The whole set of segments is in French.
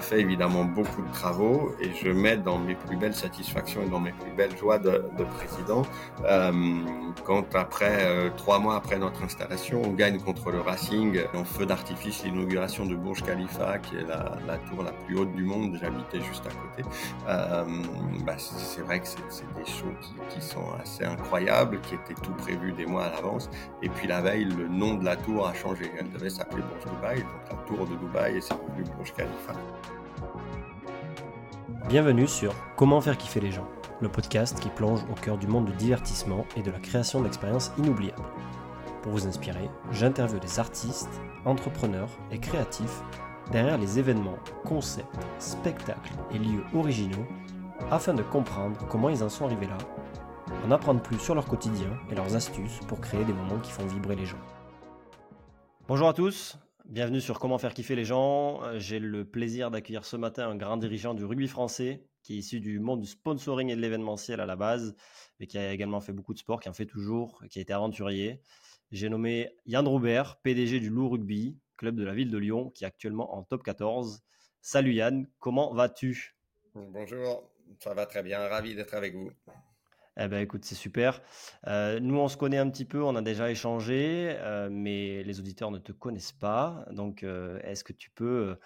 fait évidemment beaucoup de travaux et je mets dans mes plus belles satisfactions et dans mes plus belles joies de, de président euh, quand après euh, trois mois après notre installation, on gagne contre le Racing en feu d'artifice l'inauguration de Burj Khalifa, qui est la, tour la plus haute du monde. J'habitais juste à côté. Euh, bah, c'est vrai que c'est des shows qui, qui, sont assez incroyables, qui étaient tout prévus des mois à l'avance. Et puis la veille, le nom de la tour a changé. Elle devait s'appeler Burj Dubaï, donc la tour de Dubaï, et c'est devenu Burj Khalifa. Bienvenue sur Comment faire kiffer les gens, le podcast qui plonge au cœur du monde du divertissement et de la création d'expériences inoubliables. Pour vous inspirer, j'interviewe des artistes, entrepreneurs et créatifs derrière les événements, concepts, spectacles et lieux originaux afin de comprendre comment ils en sont arrivés là, en apprendre plus sur leur quotidien et leurs astuces pour créer des moments qui font vibrer les gens. Bonjour à tous, Bienvenue sur Comment faire kiffer les gens. Euh, j'ai le plaisir d'accueillir ce matin un grand dirigeant du rugby français qui est issu du monde du sponsoring et de l'événementiel à la base, mais qui a également fait beaucoup de sport, qui en fait toujours, qui a été aventurier. J'ai nommé Yann Roubert, PDG du Loup Rugby, club de la ville de Lyon, qui est actuellement en top 14. Salut Yann, comment vas-tu? Bonjour, ça va très bien, ravi d'être avec vous. Eh ben, écoute, c'est super. Euh, nous, on se connaît un petit peu, on a déjà échangé, euh, mais les auditeurs ne te connaissent pas. Donc, euh, est-ce que tu peux,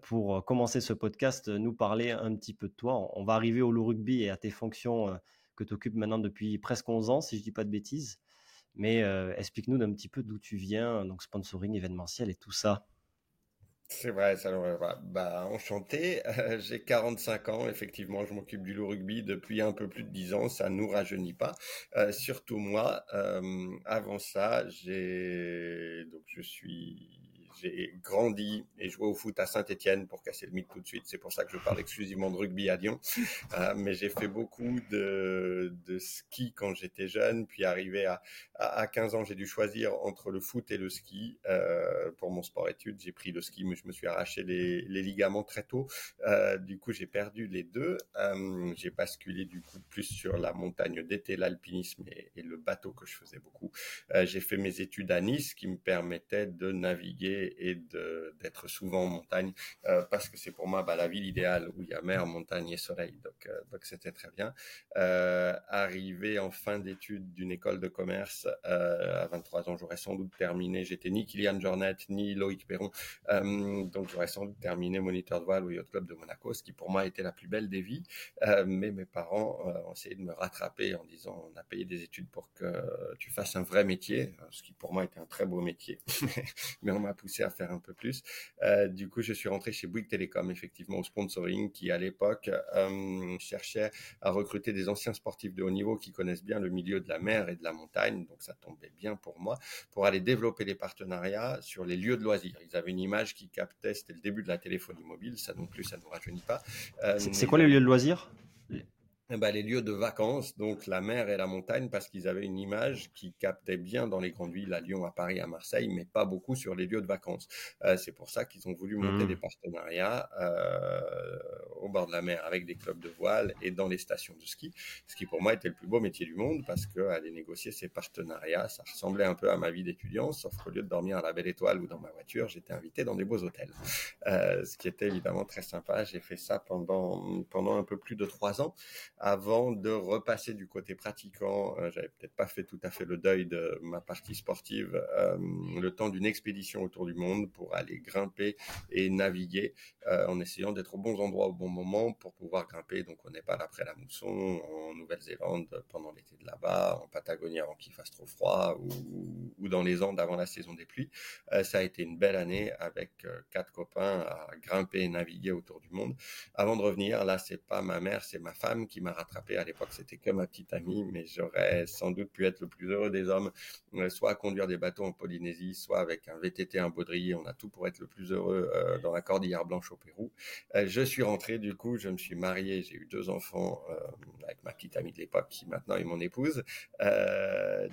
pour commencer ce podcast, nous parler un petit peu de toi? On va arriver au loup rugby et à tes fonctions que tu occupes maintenant depuis presque 11 ans, si je dis pas de bêtises. Mais explique-nous d'un petit peu d'où tu viens, donc sponsoring événementiel et tout ça. C'est vrai, ça, bah, enchanté. Euh, j'ai 45 ans, effectivement, je m'occupe du loup rugby depuis un peu plus de 10 ans, ça nous rajeunit pas. Euh, surtout moi, euh, avant ça, j'ai donc je suis j'ai grandi et joué au foot à Saint-Etienne pour casser le mythe tout de suite. C'est pour ça que je parle exclusivement de rugby à Lyon. Euh, mais j'ai fait beaucoup de, ski quand j'étais jeune. Puis arrivé à, à, 15 ans, j'ai dû choisir entre le foot et le ski. Euh, pour mon sport-études, j'ai pris le ski, mais je me suis arraché les, ligaments très tôt. Euh, du coup, j'ai perdu les deux. J'ai basculé du coup plus sur la montagne d'été, l'alpinisme et, et, le bateau que je faisais beaucoup. J'ai fait mes études à Nice qui me permettaient de naviguer et d'être souvent en montagne euh, parce que c'est pour moi bah, la ville idéale où il y a mer, montagne et soleil. Donc euh, c'était très bien. Euh, arrivé en fin d'études d'une école de commerce à 23 ans, j'aurais sans doute terminé. J'étais ni Kylian Jornet ni Loïc Perron, donc j'aurais sans doute terminé moniteur de voile au yacht club de Monaco, ce qui pour moi était la plus belle des vies. mais mes parents ont essayé de me rattraper en disant on a payé des études pour que tu fasses un vrai métier, ce qui pour moi était un très beau métier, mais on m'a poussé à faire un peu plus. Euh, du coup, je suis rentré chez Bouygues Télécom, effectivement, au sponsoring, qui à l'époque euh, cherchait à recruter des anciens sportifs de haut niveau qui connaissent bien le milieu de la mer et de la montagne. Donc, ça tombait bien pour moi, pour aller développer des partenariats sur les lieux de loisirs. Ils avaient une image qui captait, c'était le début de la téléphonie mobile, ça non plus, ça ne nous rajeunit pas. Euh, c'est quoi les lieux de loisirs? Eh ben, les lieux de vacances, donc la mer et la montagne, parce qu'ils avaient une image qui captait bien dans les grandes villes, à Lyon, à Paris, à Marseille, mais pas beaucoup sur les lieux de vacances. Euh, c'est pour ça qu'ils ont voulu monter mmh. des partenariats euh, au bord de la mer avec des clubs de voile et dans les stations de ski, ce qui pour moi était le plus beau métier du monde, parce que aller négocier ces partenariats, ça ressemblait un peu à ma vie d'étudiant, sauf qu'au lieu de dormir à la Belle Étoile ou dans ma voiture, j'étais invité dans des beaux hôtels, euh, ce qui était évidemment très sympa. J'ai fait ça pendant pendant un peu plus de trois ans avant de repasser du côté pratiquant. Euh, J'avais peut-être pas fait tout à fait le deuil de ma partie sportive, euh, le temps d'une expédition autour du monde pour aller grimper et naviguer euh, en essayant d'être aux bons endroits au bon moment pour pouvoir grimper. Donc au Népal après la mousson, en Nouvelle-Zélande pendant l'été de là-bas, en Patagonie avant qu'il fasse trop froid ou, dans les Andes avant la saison des pluies. Ça a été une belle année avec quatre copains à grimper et naviguer autour du monde. Avant de revenir, là c'est pas ma mère, c'est ma femme qui m'a rattrapé. À l'époque, c'était que ma petite amie, mais j'aurais sans doute pu être le plus heureux des hommes, euh, soit à conduire des bateaux en Polynésie, soit avec un VTT, un baudrier. On a tout pour être le plus heureux euh, dans la cordillère blanche au Pérou. Euh, je suis rentré du coup, je me suis marié, j'ai eu deux enfants avec ma petite amie de l'époque qui maintenant est mon épouse.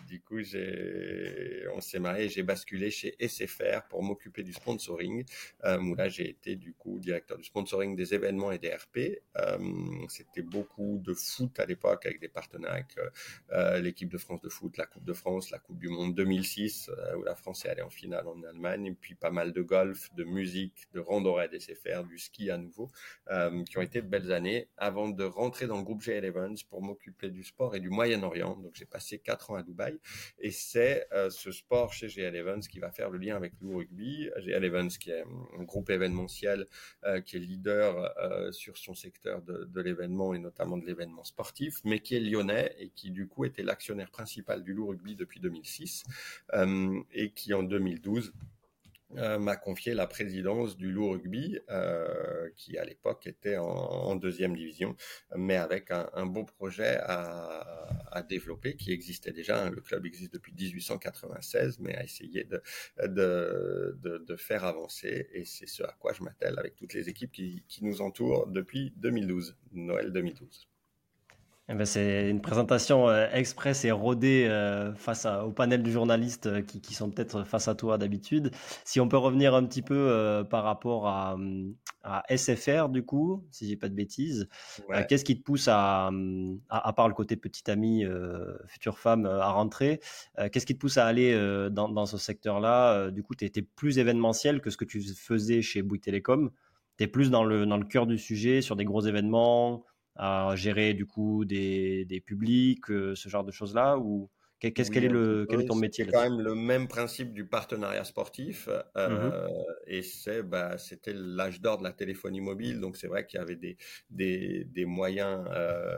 Du coup, j'ai, on s'est marié, j'ai basculé chez SFR pour m'occuper du sponsoring. Où là, j'ai été du coup directeur du sponsoring des événements et des RP. C'était beaucoup de foot à l'époque avec des partenaires avec euh, l'équipe de France de foot, la Coupe de France, la Coupe du Monde 2006 où la France est allée en finale en Allemagne, et puis pas mal de golf, de musique, de randonnée des SFR, du ski à nouveau, qui ont été de belles années avant de rentrer dans le groupe G Evans pour m'occuper du sport et du Moyen-Orient. Donc j'ai passé quatre ans à Dubaï et c'est ce sport chez GL Evans qui va faire le lien avec le rugby. GL Evans qui est un groupe événementiel euh, qui est leader euh, sur son secteur de, l'événement et notamment de l'événement sportif, mais qui est lyonnais et qui du coup était l'actionnaire principal du Loup Rugby depuis 2006 euh, et qui en 2012 euh, m'a confié la présidence du Loup Rugby, euh, qui à l'époque était en, deuxième division, mais avec un, beau projet à, développer qui existait déjà. Le club existe depuis 1896, mais a essayé de, faire avancer, et c'est ce à quoi je m'attelle avec toutes les équipes qui, qui nous entourent depuis 2012, Noël 2012. Eh ben c'est une présentation euh, express et rodée euh, face à, au panel de journalistes euh, qui, qui, sont peut-être face à toi d'habitude. Si on peut revenir un petit peu euh, par rapport à, à, SFR, du coup, si j'ai pas de bêtises, ouais. qu'est-ce qui te pousse à, à, à, part le côté petite amie, future femme, à rentrer, qu'est-ce qui te pousse à aller dans, dans, ce secteur-là Du coup, tu étais plus événementiel que ce que tu faisais chez Bouygues Télécom. Tu es plus dans le, dans le cœur du sujet, sur des gros événements à gérer du coup des, des publics, euh, ce genre de choses-là ou Qu'est-ce oui, quel est le quel est ton métier C'est quand même le même principe du partenariat sportif euh, mmh. et c'est bah c'était l'âge d'or de la téléphonie mobile donc c'est vrai qu'il y avait des des, des moyens euh,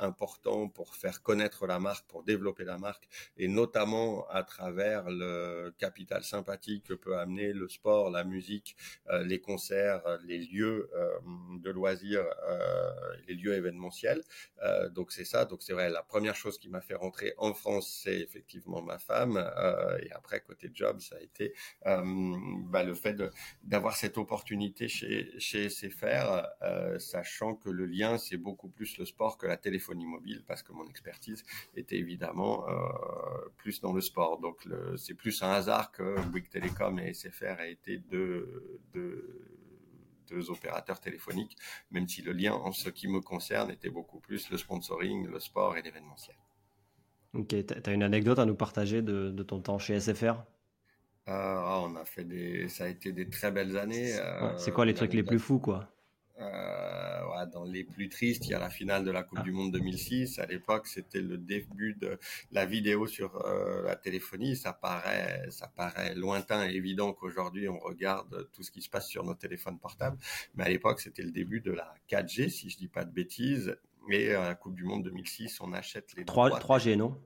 importants pour faire connaître la marque, pour développer la marque et notamment à travers le capital sympathique que peut amener le sport, la musique, euh, les concerts, les lieux euh, de loisirs, euh, les lieux événementiels. donc c'est ça. Donc c'est vrai la première chose qui m'a fait rentrer en France c'est effectivement ma femme. Euh, et après, côté job, ça a été euh, bah, le fait d'avoir cette opportunité chez, chez SFR, euh, sachant que le lien, c'est beaucoup plus le sport que la téléphonie mobile, parce que mon expertise était évidemment euh, plus dans le sport. Donc, c'est plus un hasard que Bouygues Telecom et SFR aient été deux, deux deux opérateurs téléphoniques, même si le lien en ce qui me concerne était beaucoup plus le sponsoring, le sport et l'événementiel. Ok, tu as une anecdote à nous partager de, de ton temps chez SFR euh, On a fait des, ça a été des très belles années. Euh, c'est quoi les trucs les plus fous, quoi? Euh, dans les plus tristes, il y a la finale de la Coupe ah. du Monde 2006. À l'époque, c'était le début de la vidéo sur euh, la téléphonie. Ça paraît, ça paraît lointain et évident qu'aujourd'hui on regarde tout ce qui se passe sur nos téléphones portables. Mais à l'époque, c'était le début de la 4G, si je dis pas de bêtises. Et à la Coupe du Monde 2006, on achète les 3, 3G, non?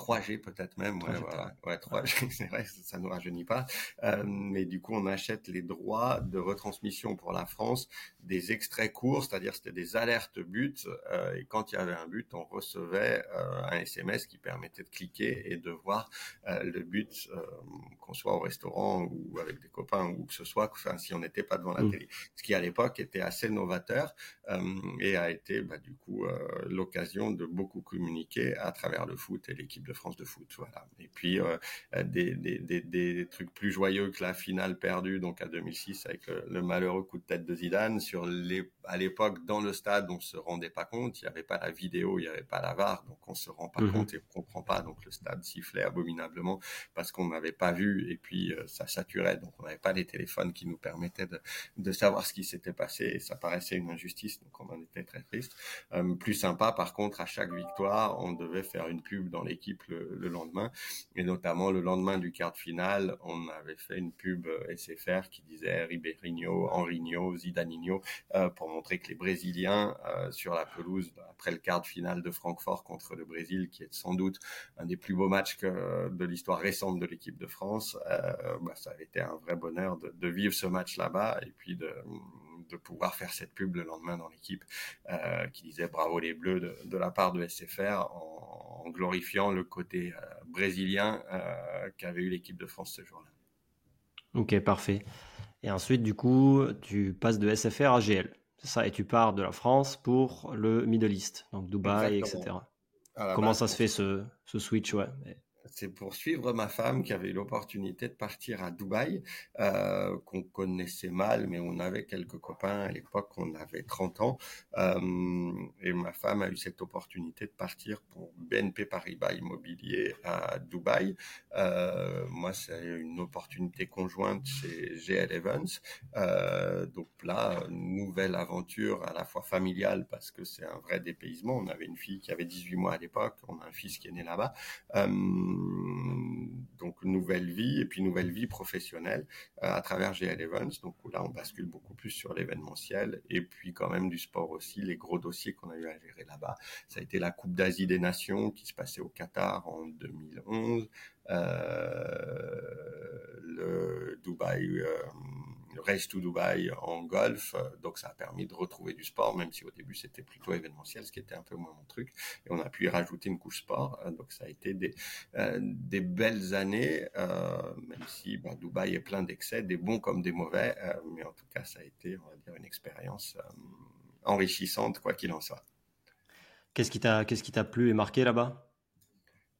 3G peut-être même, ouais, 3G, voilà. ouais 3G, c'est vrai, ça ne nous rajeunit pas. Euh, mais du coup, on achète les droits de retransmission pour la France des extraits courts, c'est-à-dire c'était des alertes buts. Euh, et quand il y avait un but, on recevait euh, un SMS qui permettait de cliquer et de voir le but, qu'on soit au restaurant ou avec des copains ou que ce soit, enfin, si on n'était pas devant la mmh. télé. Ce qui à l'époque était assez novateur et a été bah, du coup l'occasion de beaucoup communiquer à travers le foot et l'équipe de France de foot. Voilà. Et puis euh, des, des, des, des, trucs plus joyeux que la finale perdue donc à 2006 avec le, le, malheureux coup de tête de Zidane. Sur les, à l'époque dans le stade, on se rendait pas compte. Il n'y avait pas la vidéo, il n'y avait pas la VAR, donc on se rend pas mmh. compte et on comprend pas. Donc le stade sifflait abominablement parce qu'on n'avait pas vu et puis euh, ça saturait. Donc on n'avait pas les téléphones qui nous permettaient de, de savoir ce qui s'était passé et ça paraissait une injustice. Donc on en était très triste. Euh, plus sympa par contre à chaque victoire, on devait faire une pub dans l'équipe le, le, lendemain. Et notamment le lendemain du quart de finale, on avait fait une pub euh, SFR qui disait Ribeirinho, Henriño, Zidaninho, euh, pour montrer que les Brésiliens euh, sur la pelouse après le quart de finale de Francfort contre le Brésil, qui est sans doute un des plus beaux matchs de l'histoire récente de l'équipe de France, bah, ça avait été un vrai bonheur de, vivre ce match là-bas et puis de pouvoir faire cette pub le lendemain dans l'équipe qui disait bravo les Bleus de, de la part de SFR en, en glorifiant le côté euh, brésilien euh, qu'avait eu l'équipe de France ce jour-là. Ok, parfait. Et ensuite, du coup, tu passes de SFR à GL. C'est ça, et tu pars de la France pour le Middle East, donc Dubaï, etc. Comment ça se fait ce, ce switch ouais c'est pour suivre ma femme qui avait eu l'opportunité de partir à Dubaï, euh, qu'on connaissait mal, mais on avait quelques copains à l'époque, on avait 30 ans, euh, et ma femme a eu cette opportunité de partir pour BNP Paribas Immobilier à Dubaï. Euh, moi, c'est une opportunité conjointe chez GL Evans. Euh, donc là, nouvelle aventure à la fois familiale parce que c'est un vrai dépaysement. On avait une fille qui avait 18 mois à l'époque, on a un fils qui est né là-bas. Euh, donc nouvelle vie et puis nouvelle vie professionnelle euh, à travers GL Events. Donc là, on bascule beaucoup plus sur l'événementiel et puis quand même du sport aussi. Les gros dossiers qu'on a eu à gérer là-bas, ça a été la Coupe d'Asie des Nations qui se passait au Qatar en 2011, euh, le Dubaï. Euh, Race to Dubai en golf. Euh, donc ça a permis de retrouver du sport, même si au début c'était plutôt événementiel, ce qui était un peu moins mon truc. Et on a pu y rajouter une couche sport. Euh, donc ça a été des, euh, belles années, même si bah, Dubaï est plein d'excès, des bons comme des mauvais. mais en tout cas, ça a été, on va dire, une expérience enrichissante, quoi qu'il en soit. Qu'est-ce qui t'a plu et marqué là-bas?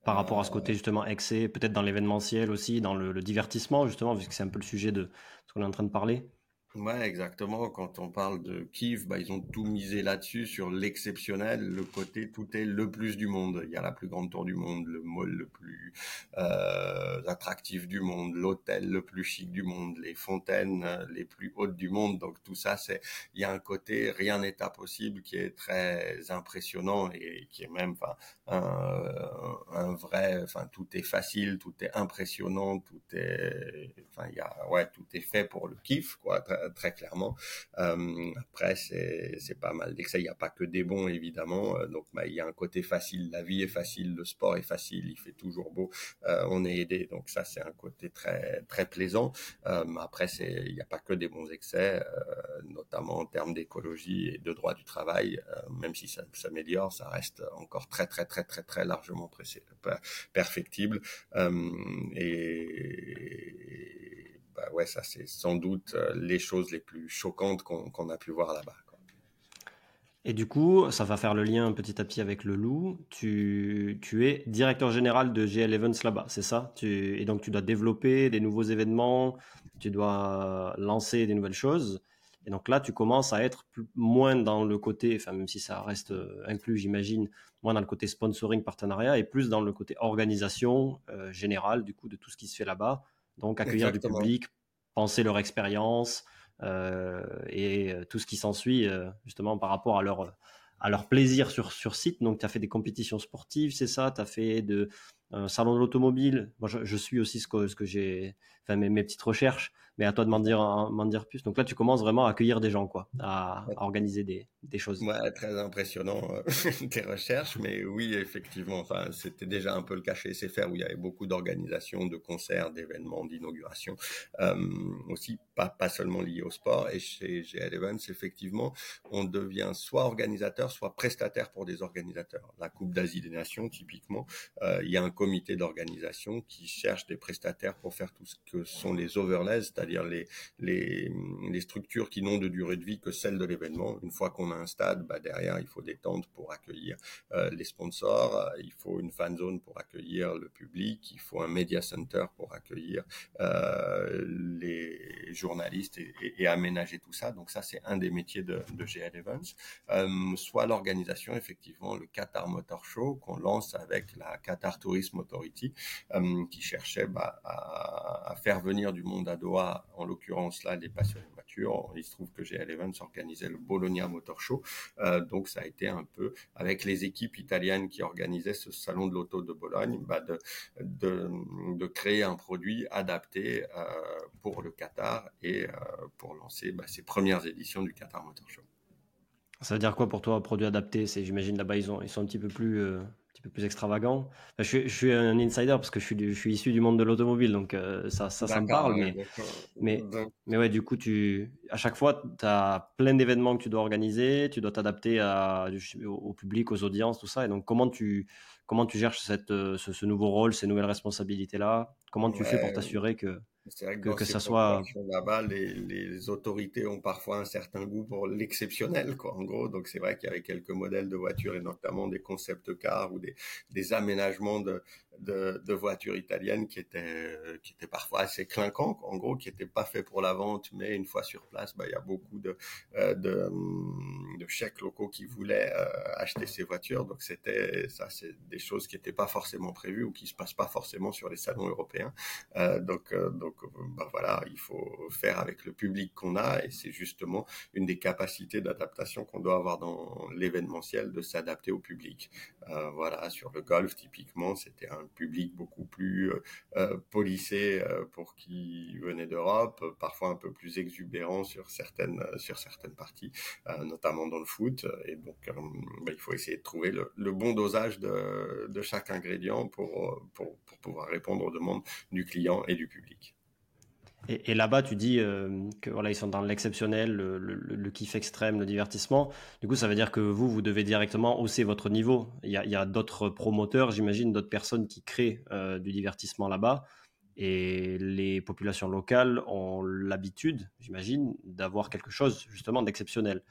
Par rapport à ce côté justement excès, peut-être dans l'événementiel aussi, dans le, divertissement justement, puisque c'est un peu le sujet de ce qu'on est en train de parler. Ouais, exactement. Quand on parle de Kiev, bah, ils ont tout misé là-dessus, sur l'exceptionnel, le côté tout est le plus du monde. Il y a la plus grande tour du monde, le mall le plus euh, attractif du monde, l'hôtel le plus chic du monde, les fontaines euh, les plus hautes du monde. Donc tout ça, c'est il y a un côté rien n'est impossible qui est très impressionnant et qui est même, enfin, un, un vrai, enfin tout est facile, tout est impressionnant, tout est, enfin il y a, ouais, tout est fait pour le kiff, quoi clairement. Euh, après, c'est pas mal d'excès. Il n'y a pas que des bons, évidemment. Euh, donc, bah, il y a un côté facile. La vie est facile, le sport est facile, il fait toujours beau. Euh, on est aidé. Donc, ça, c'est un côté très très plaisant. après, c'est il n'y a pas que des bons excès, notamment en termes d'écologie et de droit du travail. même si ça s'améliore, ça reste encore très très très très très largement perfectible. et bah ouais, ça c'est sans doute euh, les choses les plus choquantes qu'on a pu voir là-bas. Et du coup, ça va faire le lien petit à petit avec le loup. Tu, tu es directeur général de GL Events là-bas, c'est ça? Et donc tu dois développer des nouveaux événements, tu dois lancer des nouvelles choses. Et donc là, tu commences à être moins dans le côté, enfin même si ça reste euh, inclus, j'imagine, moins dans le côté sponsoring, partenariat, et plus dans le côté organisation euh, générale du coup de tout ce qui se fait là-bas. Donc accueillir du public, penser leur expérience euh, et euh, tout ce qui s'ensuit euh, justement par rapport à leur à leur plaisir sur, sur site. Donc, tu as fait des compétitions sportives, c'est ça? Tu as fait de, un salon de l'automobile? Moi, je, suis aussi ce que, ce que j'ai, enfin, mes, mes, petites recherches, mais à toi de m'en dire, m'en dire plus. Donc là, tu commences vraiment à accueillir des gens, quoi, à, organiser des, des, choses. Ouais, très impressionnant euh, tes recherches, mais oui, effectivement, enfin, c'était déjà un peu le cas chez SFR où il y avait beaucoup d'organisations, de concerts, d'événements, d'inauguration, euh, aussi pas, pas seulement liés au sport. Et chez GL Events, effectivement, on devient soit organisateur, soit prestataire pour des organisateurs. La Coupe d'Asie des Nations, typiquement, euh, il y a un comité d'organisation qui cherche des prestataires pour faire tout ce que sont les overlays, c'est-à-dire les, les, structures qui n'ont de durée de vie que celle de l'événement. Une fois qu'on a un stade, bah derrière, il faut des tentes pour accueillir euh, les sponsors, euh, il faut une fan zone pour accueillir le public, il faut un media center pour accueillir euh, les journalistes et, aménager tout ça. Donc ça, c'est un des métiers de, de GL Events. Soit l'organisation, effectivement, le Qatar Motor Show qu'on lance avec la Qatar Tourism Authority, qui cherchait bah, à, faire venir du monde à Doha, en l'occurrence là, les passionnés de voiture. Il se trouve que GL Events organisait le Bologna Motor Show, euh, donc ça a été un peu avec les équipes italiennes qui organisaient ce salon de l'auto de Bologne, bah, de, de, créer un produit adapté euh, pour le Qatar et pour lancer bah, ces premières éditions du Qatar Motor Show. Ça veut dire quoi pour toi, produit adapté? J'imagine, là-bas, ils sont un petit peu plus petit peu plus extravagant. je, suis un insider parce que je suis, je suis issu du monde de l'automobile, donc euh, ça, ça, ça, me parle. Mais, mais, mais, ouais, du coup, tu, à chaque fois, tu as plein d'événements que tu dois organiser, tu dois t'adapter au, public, aux audiences, tout ça. Et donc, comment tu, comment tu gères cette, ce, nouveau rôle, ces nouvelles responsabilités-là? Comment tu fais pour t'assurer que C'est vrai que, que, ça soit là-bas, les, les, autorités ont parfois un certain goût pour l'exceptionnel, quoi. En gros, donc c'est vrai qu'il y avait quelques modèles de voitures et notamment des concept cars ou des, des aménagements de, de, de, voitures italiennes qui étaient qui étaient parfois assez clinquants, en gros, qui n'étaient pas faits pour la vente, mais une fois sur place, bah, il y a beaucoup de euh, de, de, chèques locaux qui voulaient euh, acheter ces voitures. Donc c'était ça, c'est des choses qui n'étaient pas forcément prévues ou qui se passent pas forcément sur les salons européens. Euh, donc donc bah, voilà, il faut faire avec le public qu'on a et c'est justement une des capacités d'adaptation qu'on doit avoir dans l'événementiel de s'adapter au public. voilà, sur le golf typiquement, c'était un public beaucoup plus euh, euh, policé euh, pour qui venait d'Europe, parfois un peu plus exubérant sur certaines sur certaines parties, notamment dans le foot. Et donc, bah, il faut essayer de trouver le, bon dosage de, de chaque ingrédient pour, pour, pour pouvoir répondre aux demandes du client et du public. Et, là-bas, tu dis euh, que voilà, ils sont dans l'exceptionnel, le, kiff extrême, le divertissement. Du coup, ça veut dire que vous, vous devez directement hausser votre niveau. Il y a, d'autres promoteurs, j'imagine, d'autres personnes qui créent euh, du divertissement là-bas. Et les populations locales ont l'habitude, j'imagine, d'avoir quelque chose justement d'exceptionnel.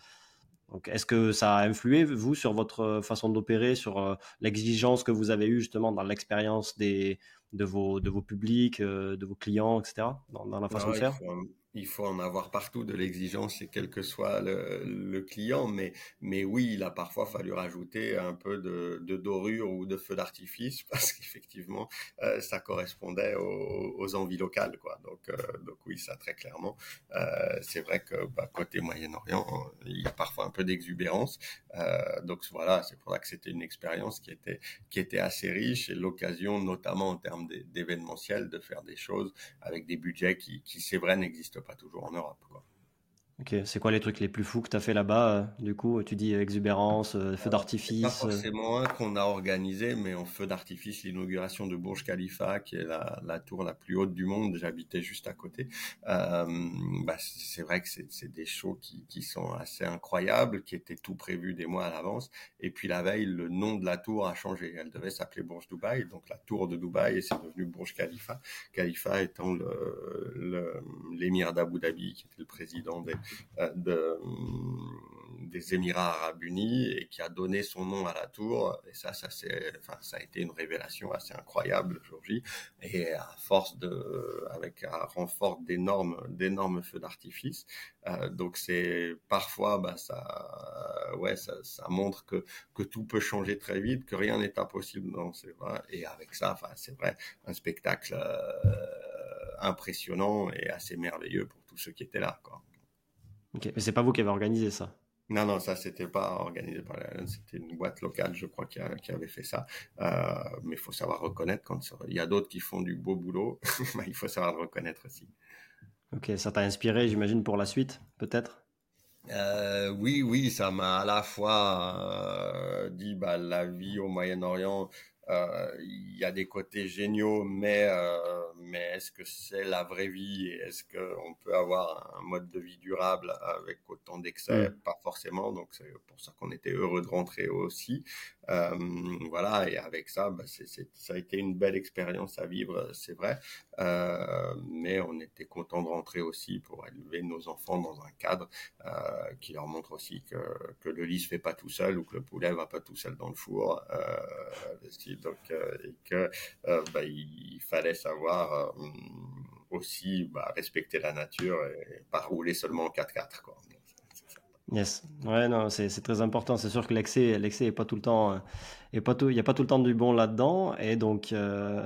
Donc, est-ce que ça a influé, vous, sur votre façon d'opérer, sur euh, l'exigence que vous avez eue justement dans l'expérience des, de, vos, de vos publics, euh, de vos clients, etc., dans, la façon de faire il faut en avoir partout de l'exigence et quel que soit le, client, mais, mais oui, il a parfois fallu rajouter un peu de, de dorure ou de feu d'artifice parce qu'effectivement, euh, ça correspondait aux, envies locales, quoi. Donc, euh, donc oui, ça très clairement. Euh, c'est vrai que bah, côté Moyen-Orient, il y a parfois un peu d'exubérance. donc voilà, c'est pour ça que c'était une expérience qui était qui était assez riche et l'occasion, notamment en termes d'événementiel, de faire des choses avec des budgets qui, qui c'est vrai, n'existent pas toujours en Europe. Ok, c'est quoi les trucs les plus fous que tu as fait là-bas euh, Du coup, tu dis exubérance, euh, feu d'artifice. Pas euh. forcément un qu'on a organisé, mais en feu d'artifice, l'inauguration de Burj Khalifa, qui est la, la, tour la plus haute du monde. J'habitais juste à côté. Euh, bah, c'est vrai que c'est des shows qui, qui, sont assez incroyables, qui étaient tout prévus des mois à l'avance. Et puis la veille, le nom de la tour a changé. Elle devait s'appeler Burj Dubaï, donc la tour de Dubaï, et c'est devenu Burj Khalifa. Khalifa étant l'émir le, d'Abu Dhabi, qui était le président des euh, de, des Émirats arabes unis et qui a donné son nom à la tour. Et ça, ça, enfin, ça a été une révélation assez incroyable aujourd'hui. Et à force de, avec un renfort d'énormes, feux d'artifice. Euh, donc c'est parfois, bah, ça, ouais, ça, ça, montre que, que tout peut changer très vite, que rien n'est impossible. Non, c'est vrai. Et avec ça, c'est vrai, un spectacle euh, impressionnant et assez merveilleux pour tous ceux qui étaient là, quoi. Ok, mais c'est pas vous qui avez organisé ça non, non, ça c'était pas organisé par la c'était une boîte locale, je crois, qui, avait fait ça. Euh, mais il faut savoir reconnaître quand il y a d'autres qui font du beau boulot, il faut savoir le reconnaître aussi. Ok, ça t'a inspiré, j'imagine, pour la suite, peut-être? Euh, Oui, oui, ça m'a à la fois euh, dit bah, la vie au Moyen-Orient, il y a des côtés géniaux, mais euh, mais est-ce que c'est la vraie vie et est-ce qu'on peut avoir un mode de vie durable avec autant d'excès? Mm. Pas forcément. Donc c'est pour ça qu'on était heureux de rentrer aussi. Euh, voilà. Et avec ça, bah, c'est, ça a été une belle expérience à vivre, c'est vrai. Euh, mais on était content de rentrer aussi pour élever nos enfants dans un cadre euh, qui leur montre aussi que, que le lit se fait pas tout seul ou que le poulet va pas tout seul dans le four. Donc et que bah, il fallait savoir aussi bah, respecter la nature et pas rouler seulement en 4x4 quoi. Yes, ouais, non, c'est très important. C'est sûr que l'excès, l'excès est pas tout le temps, et pas tout, il y a pas tout le temps du bon là-dedans. Et donc,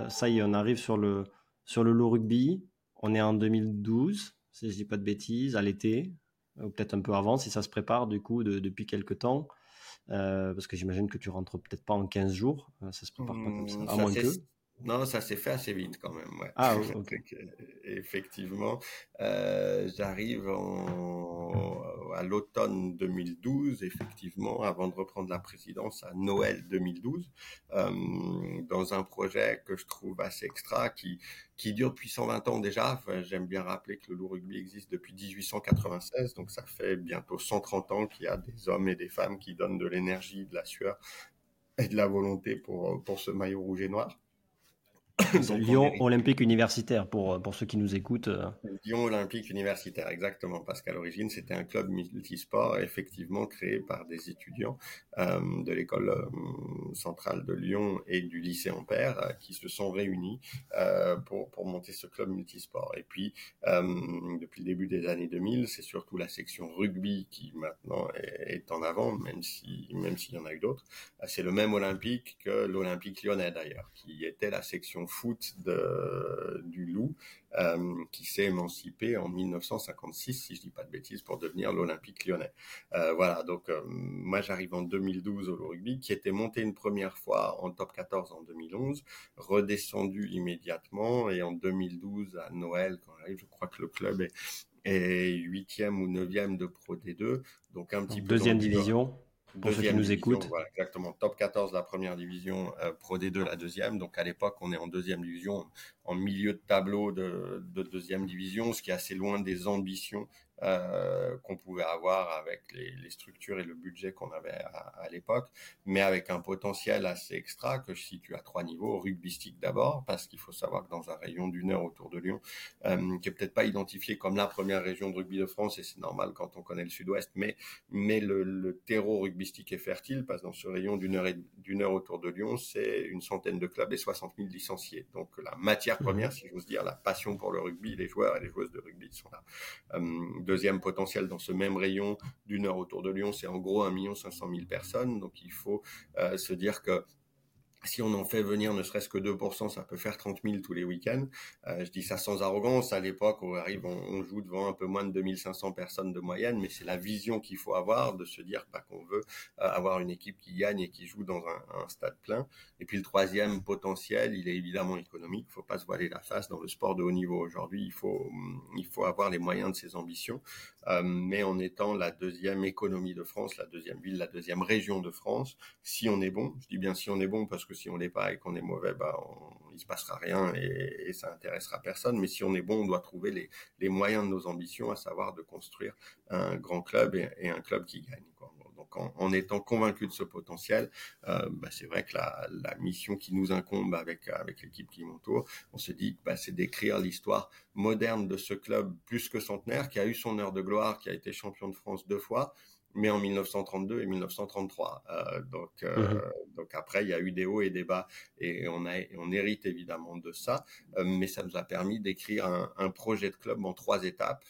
ça y est, on arrive sur le, sur le low rugby, on est en 2012, si je dis pas de bêtises, à l'été, ou peut-être un peu avant, si ça se prépare du coup depuis quelques temps. Euh, parce que j'imagine que tu rentres peut-être pas en 15 jours, euh, ça se prépare pas comme ça, mmh, à moins que. Non, ça s'est fait assez vite quand même. Ouais. Ah, ok. Effectivement, euh, j'arrive à l'automne 2012, effectivement, avant de reprendre la présidence à Noël 2012, euh, dans un projet que je trouve assez extra, qui, qui dure depuis 120 ans déjà. J'aime bien rappeler que le loup rugby existe depuis 1896, donc ça fait bientôt 130 ans qu'il y a des hommes et des femmes qui donnent de l'énergie, de la sueur et de la volonté pour, pour ce maillot rouge et noir. Lyon Olympique Universitaire, pour, pour ceux qui nous écoutent. Euh. Lyon Olympique Universitaire, exactement, parce qu'à l'origine, c'était un club multisport, effectivement créé par des étudiants euh, de l'école euh, centrale de Lyon et du lycée Ampère, qui se sont réunis pour, pour monter ce club multisport. Et puis, depuis le début des années 2000, c'est surtout la section rugby qui maintenant est, est en avant, même si même s'il y en a eu d'autres. C'est le même Olympique que l'Olympique lyonnais d'ailleurs, qui était la section foot de, du Loup, euh, qui s'est émancipé en 1956, si je dis pas de bêtises, pour devenir l'Olympique lyonnais. Euh, voilà, donc euh, moi j'arrive en 2012 au rugby, qui était monté une première fois en top 14 en 2011, redescendu immédiatement, et en 2012 à Noël, quand j'arrive, je crois que le club est est huitième ou neuvième de Pro D2, donc un petit peu deuxième division pour ceux qui nous écoutent. Voilà, exactement. Top 14 la première division, euh, Pro D2 la deuxième. Donc à l'époque, on est en deuxième division, en milieu de tableau de, de deuxième division, ce qui est assez loin des ambitions euh, qu'on pouvait avoir avec les, les, structures et le budget qu'on avait à, à l'époque, mais avec un potentiel assez extra que je situe à trois niveaux. Rugbystique d'abord, parce qu'il faut savoir que dans un rayon d'une heure autour de Lyon, euh, qui est peut-être pas identifié comme la première région de rugby de France, et c'est normal quand on connaît le sud-ouest, mais, mais le, le terreau rugbystique est fertile, parce que dans ce rayon d'une heure, et, d'une heure autour de Lyon, c'est une centaine de clubs et 60 000 licenciés. Donc la matière mmh. première, si j'ose dire, la passion pour le rugby, les joueurs et les joueuses de rugby sont là. Euh, deuxième potentiel dans ce même rayon d'une heure autour de Lyon, c'est en gros 1 500 000 personnes. Donc il faut euh, se dire que si on en fait venir ne serait-ce que 2%, ça peut faire 30 000 tous les week-ends. Euh, je dis ça sans arrogance. À l'époque, on arrive, on, joue devant un peu moins de 2500 personnes de moyenne, mais c'est la vision qu'il faut avoir de se dire qu'on veut euh, avoir une équipe qui gagne et qui joue dans un, stade plein. Et puis le troisième potentiel, il est évidemment économique. Il faut pas se voiler la face dans le sport de haut niveau aujourd'hui. Il faut, faut avoir les moyens de ses ambitions. Euh, mais en étant la deuxième économie de France, la deuxième ville, la deuxième région de France, si on est bon, je dis bien si on est bon parce que si on l'est pas et qu'on est mauvais, bah, on, il se passera rien et, ça intéressera personne. Mais si on est bon, on doit trouver les, moyens de nos ambitions, à savoir de construire un grand club et, un club qui gagne. Donc, en, étant convaincu de ce potentiel, euh, bah, c'est vrai que la, mission qui nous incombe avec avec l'équipe qui m'entoure, on se dit que bah, c'est d'écrire l'histoire moderne de ce club plus que centenaire, qui a eu son heure de gloire, qui a été champion de France deux fois, mais en 1932 et 1933. Euh, donc, euh, mmh. donc après, il y a eu des hauts et des bas, et on a, on hérite évidemment de ça, euh, mais ça nous a permis d'écrire un, un, projet de club en trois étapes.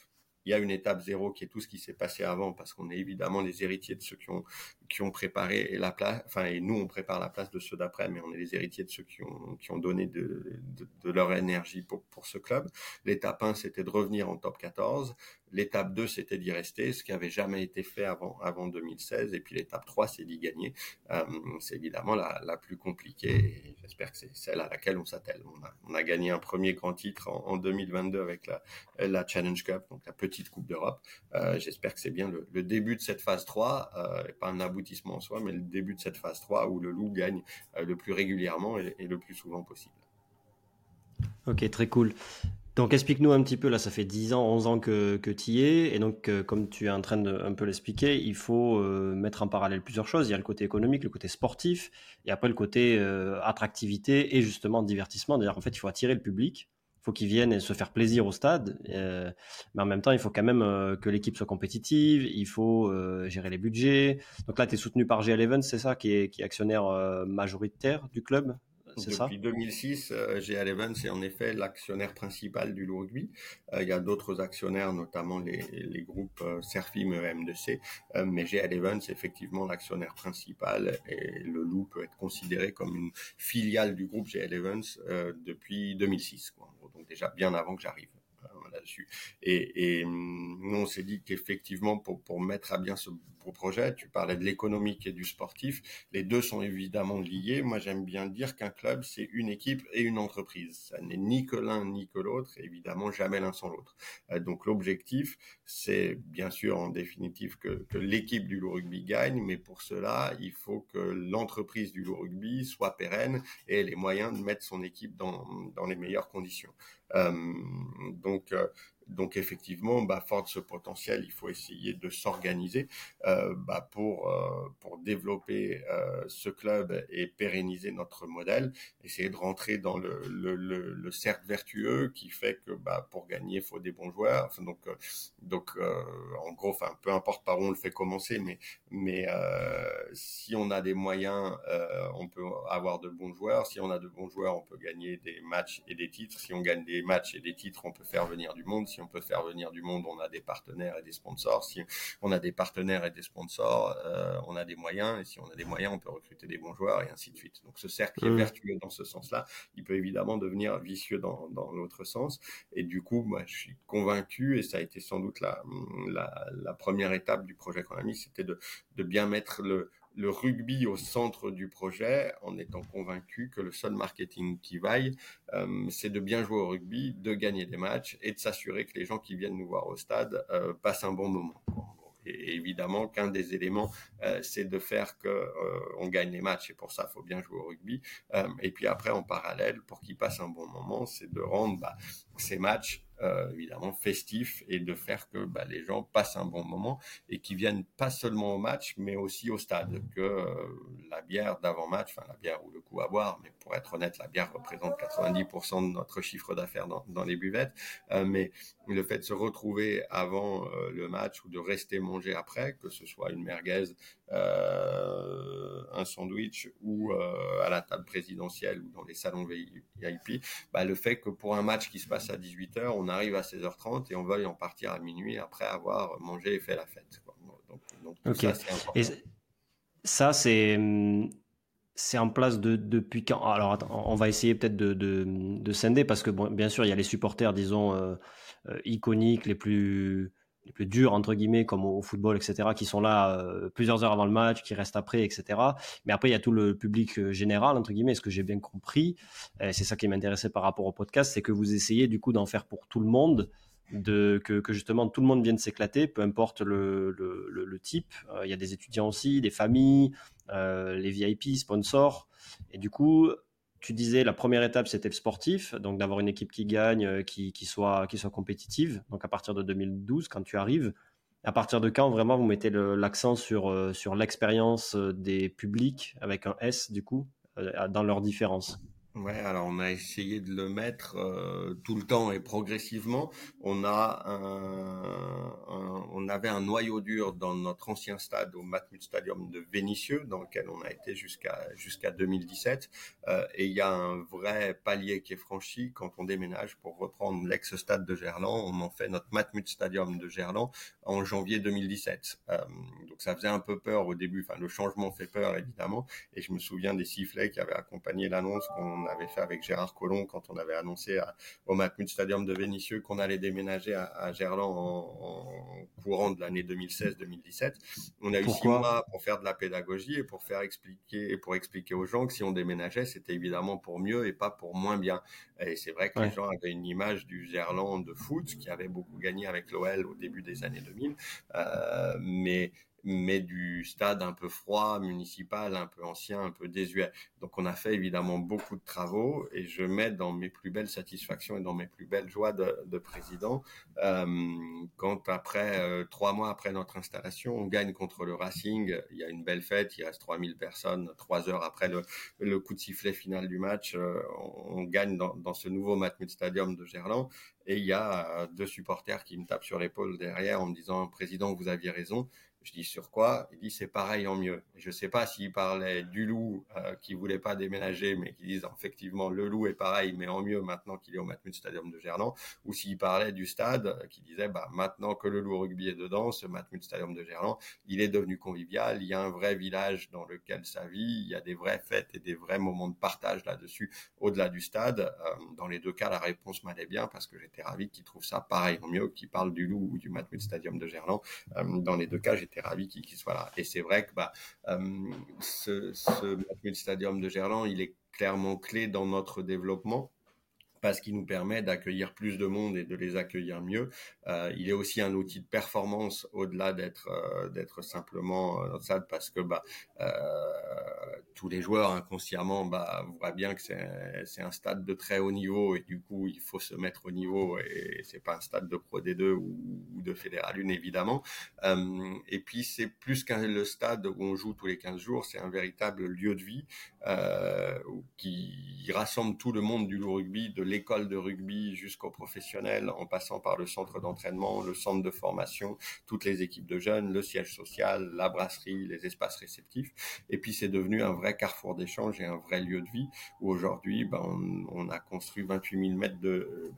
Il y a une étape zéro qui est tout ce qui s'est passé avant, parce qu'on est évidemment les héritiers de ceux qui ont qui ont préparé et la place, enfin et nous on prépare la place de ceux d'après, mais on est les héritiers de ceux qui ont qui ont donné de, de, de leur énergie pour pour ce club. L'étape 1 c'était de revenir en top 14. L'étape 2, c'était d'y rester, ce qui avait jamais été fait avant, avant 2016. Et puis l'étape 3, c'est d'y gagner. Euh, c'est évidemment la, la, plus compliquée. J'espère que c'est celle à laquelle on s'attelle. On a, on a gagné un premier grand titre en, en, 2022 avec la, la Challenge Cup, donc la petite Coupe d'Europe. Euh, J'espère que c'est bien le, le, début de cette phase 3, euh, pas un aboutissement en soi, mais le début de cette phase 3 où le loup gagne euh, le plus régulièrement et, le plus souvent possible. Ok, très cool. Donc explique-nous un petit peu, là ça fait 10 ans, 11 ans que, tu y es, et donc euh, comme tu es en train de un peu l'expliquer, il faut euh, mettre en parallèle plusieurs choses. Il y a le côté économique, le côté sportif, et après le côté attractivité et justement divertissement. D'ailleurs en fait il faut attirer le public, faut qu'ils viennent et se faire plaisir au stade, euh, mais en même temps il faut quand même euh, que l'équipe soit compétitive, il faut euh, gérer les budgets. Donc là tu es soutenu par G11, c'est ça, qui est, qui est actionnaire majoritaire du club depuis 2006, euh, GL Evans est en effet l'actionnaire principal du rugby. Euh, il y a d'autres actionnaires, notamment les, les groupes euh, Serfim et M2C, euh, mais GL Evans est effectivement l'actionnaire principal et le loup peut être considéré comme une filiale du groupe GL Evans euh, depuis 2006, quoi, donc déjà bien avant que j'arrive là-dessus. Et, et, nous, on s'est dit qu'effectivement, pour mettre à bien ce beau projet, tu parlais de l'économique et du sportif, les deux sont évidemment liés. Moi, j'aime bien dire qu'un club, c'est une équipe et une entreprise. Ça n'est ni que l'un ni que l'autre, évidemment jamais l'un sans l'autre. Euh, donc l'objectif, c'est bien sûr en définitive que, l'équipe du loup rugby gagne, mais pour cela, il faut que l'entreprise du loup rugby soit pérenne et ait les moyens de mettre son équipe dans, dans les meilleures conditions. Euh, donc, euh, donc effectivement, bah, fort de ce potentiel, il faut essayer de s'organiser euh, bah, pour euh, pour développer euh, ce club et pérenniser notre modèle, essayer de rentrer dans le, le, le, le cercle vertueux qui fait que bah, pour gagner, il faut des bons joueurs. Enfin, donc donc en gros, peu importe par où on le fait commencer, mais mais si on a des moyens, on peut avoir de bons joueurs. Si on a de bons joueurs, on peut gagner des matchs et des titres. Si on gagne des matchs et des titres, on peut faire venir du monde si on peut faire venir du monde, on a des partenaires et des sponsors. Si on a des partenaires et des sponsors, euh, on a des moyens. Et si on a des moyens, on peut recruter des bons joueurs et ainsi de suite. Donc ce cercle est mmh. vertueux dans ce sens-là. Il peut évidemment devenir vicieux dans, l'autre sens. Et du coup, moi, je suis convaincu, et ça a été sans doute la, la, première étape du projet qu'on a mis, c'était de, de bien mettre le, le rugby au centre du projet en étant convaincu que le seul marketing qui vaille, euh, c'est de bien jouer au rugby, de gagner des matchs et de s'assurer que les gens qui viennent nous voir au stade euh, passent un bon moment. Et évidemment qu'un des éléments, euh, c'est de faire que on gagne les matchs. Et pour ça, faut bien jouer au rugby. et puis après, en parallèle, pour qu'ils passent un bon moment, c'est de rendre bah, ces matchs euh, évidemment festif et de faire que bah, les gens passent un bon moment et qui viennent pas seulement au match mais aussi au stade. Que euh, la bière d'avant-match, enfin la bière ou le coup à boire, mais pour être honnête, la bière représente 90% de notre chiffre d'affaires dans, dans, les buvettes, euh, mais le fait de se retrouver avant le match ou de rester manger après, que ce soit une merguez, un sandwich ou à la table présidentielle ou dans les salons VIP, bah, le fait que pour un match qui se passe à 18h, on arrive à 16h30 et on veuille en partir à minuit après avoir mangé et fait la fête. Donc, ça, c'est Et ça, c'est c'est en place de, depuis quand? Alors, attends, on va essayer peut-être de, de, de, scinder parce que, bon, bien sûr, il y a les supporters, disons, euh, euh, iconiques, les plus les plus durs entre guillemets comme au, football etc qui sont là euh, plusieurs heures avant le match qui restent après etc mais après il y a tout le public euh, général entre guillemets ce que j'ai bien compris c'est ça qui m'intéressait par rapport au podcast c'est que vous essayez du coup d'en faire pour tout le monde de que, que, justement tout le monde vienne s'éclater peu importe le, le, le, type. Euh, il y a des étudiants aussi des familles les VIP sponsors. Et du coup tu disais la première étape c'était le sportif, donc d'avoir une équipe qui gagne, euh, qui, soit, compétitive. Donc à partir de 2012, quand tu arrives, à partir de quand vraiment vous mettez l'accent sur, euh, l'expérience euh, des publics avec un S du coup dans leurs différences? Ouais, alors on a essayé de le mettre euh, tout le temps et progressivement. On a un, on avait un noyau dur dans notre ancien stade au Matmut Stadium de Vénissieux, dans lequel on a été jusqu'à jusqu'à 2017. Euh, et il y a un vrai palier qui est franchi quand on déménage pour reprendre l'ex-stade de Gerland. On en fait notre Matmut Stadium de Gerland en janvier 2017. Euh, donc ça faisait un peu peur au début. Enfin, le changement fait peur évidemment. Et je me souviens des sifflets qui avaient accompagné l'annonce qu'on on avait fait avec Gérard Collomb quand on avait annoncé au Matmut Stadium de Vénissieux qu'on allait déménager à, Gerland en, courant de l'année 2016-2017. On a eu six mois pour faire de la pédagogie et pour faire expliquer et pour expliquer aux gens que si on déménageait, c'était évidemment pour mieux et pas pour moins bien. Et c'est vrai que les gens avaient une image du Gerland de foot qui avait beaucoup gagné avec l'OL au début des années 2000, euh, mais mais du stade un peu froid, municipal, un peu ancien, un peu désuet. Donc on a fait évidemment beaucoup de travaux et je mets dans mes plus belles satisfactions et dans mes plus belles joies de, de président euh, quand après euh, trois mois après notre installation, on gagne contre le Racing. Il y a une belle fête, il reste 3000 personnes. Trois heures après le, le coup de sifflet final du match, euh, on, gagne dans, dans, ce nouveau Matmut Stadium de Gerland et il y a deux supporters qui me tapent sur l'épaule derrière en me disant président vous aviez raison je dis sur quoi? Il dit c'est pareil en mieux. Je ne sais pas s'il parlait du loup euh, qui voulait pas déménager, mais qui disent effectivement le loup est pareil, mais en mieux maintenant qu'il est au Matmut Stadium de Gerland, ou s'il parlait du stade euh, qui disait bah maintenant que le loup rugby est dedans, ce Matmut Stadium de Gerland, il est devenu convivial. Il y a un vrai village dans lequel ça vit. Il y a des vraies fêtes et des vrais moments de partage là-dessus, au-delà du stade. Euh, dans les deux cas, la réponse m'allait bien parce que j'étais ravi qu'il trouve ça pareil en mieux, qu'il parle du loup ou du Matmut Stadium de Gerland. dans les deux cas, j'étais ravi qu'il soit là. Et c'est vrai que bah, euh, ce, ce Stadium de Gerland, il est clairement clé dans notre développement parce qu'il nous permet d'accueillir plus de monde et de les accueillir mieux. Euh, il est aussi un outil de performance au-delà d'être euh, simplement notre stade parce que bah, tous les joueurs inconsciemment bah, voient bien que c'est un stade de très haut niveau et du coup il faut se mettre au niveau et c'est pas un stade de Pro D2 ou, de Fédéral 1 évidemment. Euh, et puis c'est plus qu'un le stade où on joue tous les 15 jours, c'est un véritable lieu de vie euh, qui rassemble tout le monde du rugby de l'école de rugby jusqu'au professionnel, en passant par le centre d'entraînement, le centre de formation, toutes les équipes de jeunes, le siège social, la brasserie, les espaces réceptifs. Et puis c'est devenu un vrai carrefour d'échange et un vrai lieu de vie où aujourd'hui, ben, on, a construit 28 000 mètres de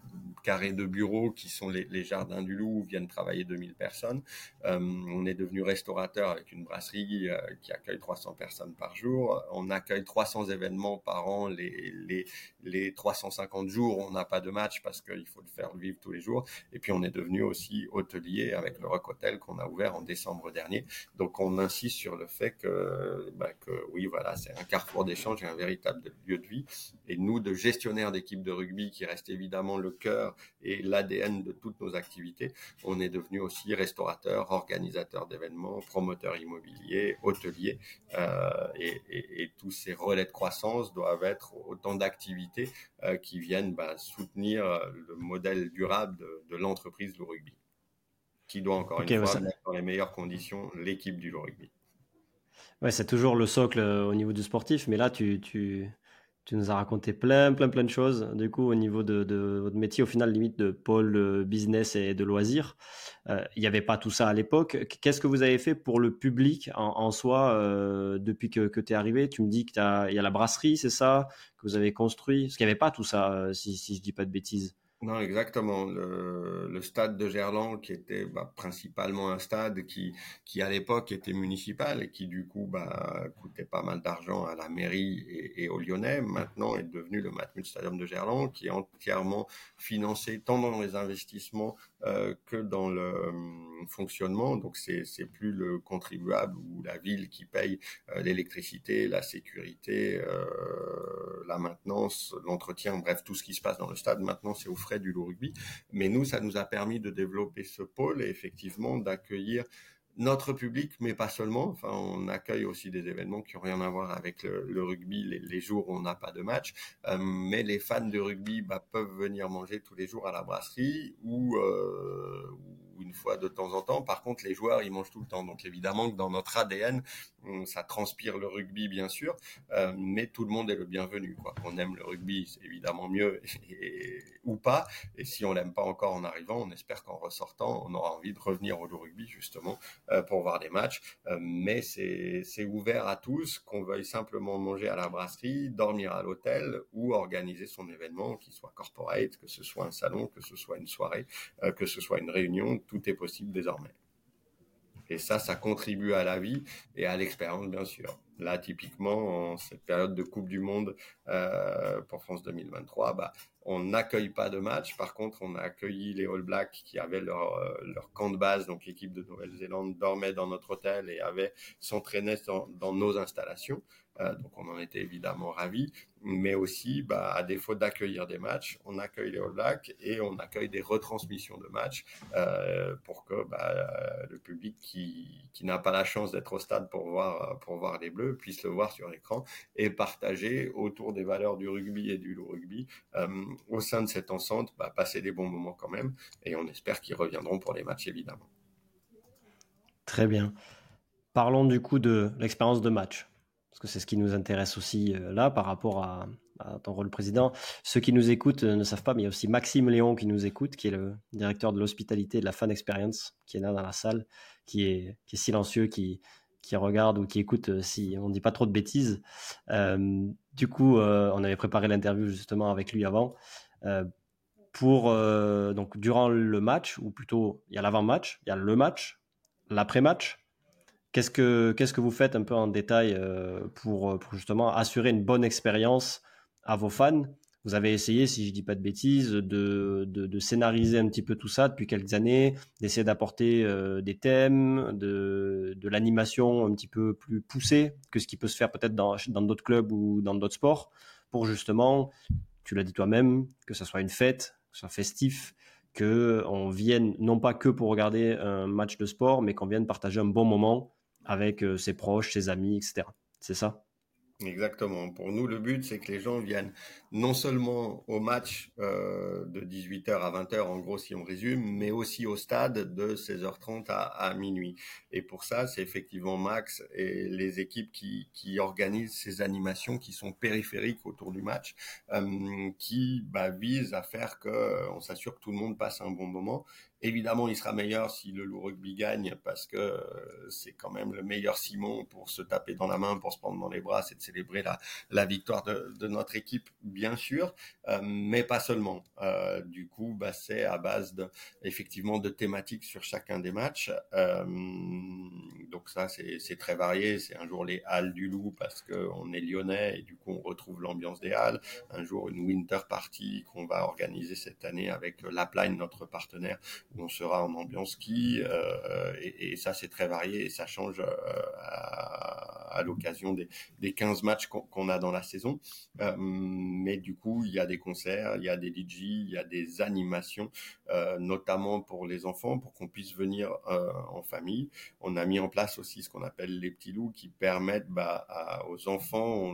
carrés de bureaux qui sont les, jardins du Loup où viennent travailler 2000 personnes. Euh, on est devenu restaurateur avec une brasserie euh, qui accueille 300 personnes par jour. On accueille 300 événements par an les, les, les 350 jours on n'a pas de match parce qu'il faut le faire vivre tous les jours. Et puis on est devenu aussi hôtelier avec le Rock Hotel qu'on a ouvert en décembre dernier. Donc on insiste sur le fait que, bah, que oui, voilà, c'est un carrefour d'échange et un véritable lieu de vie. Et nous, de gestionnaires d'équipes de rugby, qui reste évidemment le cœur et l'ADN de toutes nos activités, on est devenu aussi restaurateur, organisateur d'événements, promoteur immobilier, hôtelier. Euh, et, et, et, tous ces relais de croissance doivent être autant d'activités euh, qui viennent bah, soutenir euh, le modèle durable de, de l'entreprise du rugby, qui doit encore okay, une fois mettre dans les meilleures conditions l'équipe du rugby. Ouais, c'est toujours le socle au niveau du sportif, mais là, tu, tu, tu nous as raconté plein, plein, plein de choses. Du coup, au niveau de, de votre métier, au final, limite de pôle business et de loisirs, euh, il n'y avait pas tout ça à l'époque. Qu'est-ce que vous avez fait pour le public en, soi euh, depuis que, que tu es arrivé? Tu me dis qu'il y a la brasserie, c'est ça, que vous avez construit Parce qu'il n'y avait pas tout ça, euh, si, si je dis pas de bêtises. Non, exactement. Le, le, stade de Gerland, qui était bah, principalement un stade qui, qui à l'époque était municipal et qui du coup bah, coûtait pas mal d'argent à la mairie et, et, aux Lyonnais, maintenant est devenu le Matmut de Gerland, qui est entièrement financé tant dans les investissements que dans le euh, fonctionnement. Donc c'est c'est plus le contribuable ou la ville qui paye euh, l'électricité, la sécurité, euh, la maintenance, l'entretien, bref tout ce qui se passe dans le stade. Maintenant c'est au frais du rugby. Mais nous, ça nous a permis de développer ce pôle et effectivement d'accueillir notre public, mais pas seulement. Enfin, on accueille aussi des événements qui n'ont rien à voir avec le, rugby les, les, jours où on n'a pas de match. Euh, mais les fans de rugby bah, peuvent venir manger tous les jours à la brasserie ou, euh, une fois de temps en temps. Par contre, les joueurs, ils mangent tout le temps. Donc évidemment que dans notre ADN, ça transpire le rugby, bien sûr, euh, mais tout le monde est le bienvenu. Quoi. Qu'on aime le rugby, c'est évidemment mieux et, ou pas. Et si on l'aime pas encore en arrivant, on espère qu'en ressortant, on aura envie de revenir au rugby, justement, euh, pour voir des matchs. Euh, mais c'est ouvert à tous, qu'on veuille simplement manger à la brasserie, dormir à l'hôtel ou organiser son événement, qu'il soit corporate, que ce soit un salon, que ce soit une soirée, euh, que ce soit une réunion, tout est possible désormais. Et ça, ça contribue à la vie et à l'expérience, bien sûr. Là, typiquement, en cette période de Coupe du Monde euh, pour France 2023, bah, on n'accueille pas de match. Par contre, on a accueilli les All Blacks qui avaient leur, euh, leur camp de base. Donc, l'équipe de Nouvelle-Zélande dormait dans notre hôtel et avait s'entraînait dans, dans nos installations. Euh, donc on en était évidemment ravis, mais aussi, bah, à défaut d'accueillir des matchs, on accueille les All Blacks et on accueille des retransmissions de matchs pour que bah, le public qui, qui n'a pas la chance d'être au stade pour voir, pour voir les Bleus puisse le voir sur écran et partager autour des valeurs du rugby et du rugby euh, au sein de cette enceinte, bah, passer des bons moments quand même et on espère qu'ils reviendront pour les matchs évidemment. Très bien. Parlons du coup de l'expérience de match parce que c'est ce qui nous intéresse aussi euh, là par rapport à, à, ton rôle président. Ceux qui nous écoutent euh, ne savent pas, mais il y a aussi Maxime Léon qui nous écoute, qui est le directeur de l'hospitalité de la Fan Experience, qui est là dans la salle, qui est, qui est silencieux, qui, qui regarde ou qui écoute euh, si on ne dit pas trop de bêtises. Euh, du coup, euh, on avait préparé l'interview justement avec lui avant. Pour donc durant le match, ou plutôt il y a l'avant-match, il y a le match, l'après-match, Qu'est-ce que, vous faites un peu en détail pour, justement assurer une bonne expérience à vos fans? Vous avez essayé, si je dis pas de bêtises, de, scénariser un petit peu tout ça depuis quelques années, d'essayer d'apporter euh, des thèmes, de, l'animation un petit peu plus poussée que ce qui peut se faire peut-être dans, d'autres clubs ou dans d'autres sports, pour justement tu l'as dit toi-même, que ce soit une fête, que ce soit festif, qu'on vienne non pas que pour regarder un match de sport, mais qu'on vienne partager un bon moment avec euh, ses proches, ses amis, etc. C'est ça? Exactement. Pour nous, le but, c'est que les gens viennent non seulement au match euh, de 18h à 20h, en gros, si on résume, mais aussi au stade de 16h30 à, minuit. Et pour ça, c'est effectivement Max et les équipes qui, qui, organisent ces animations qui sont périphériques autour du match, euh, qui bah, visent à faire que on s'assure que tout le monde passe un bon moment Évidemment, il sera meilleur si le loup rugby gagne parce que euh, c'est quand même le meilleur Simon pour se taper dans la main, pour se prendre dans les bras, c'est de célébrer la, la victoire de, notre équipe, bien sûr, euh, mais pas seulement. Euh, du coup, bah, c'est à base de, effectivement de thématiques sur chacun des matchs. donc ça, c'est très varié. C'est un jour les Halles du Loup parce qu'on est lyonnais et du coup on retrouve l'ambiance des Halles. Un jour une winter party qu'on va organiser cette année avec Lapline, notre partenaire on sera en ambiance ski euh, et, ça c'est très varié et ça change euh, à, l'occasion des, des 15 matchs qu'on a dans la saison. Euh, mais du coup, il y a des concerts, il y a des DJ, il y a des animations, notamment pour les enfants, pour qu'on puisse venir en famille. On a mis en place aussi ce qu'on appelle les petits loups qui permettent bah, aux enfants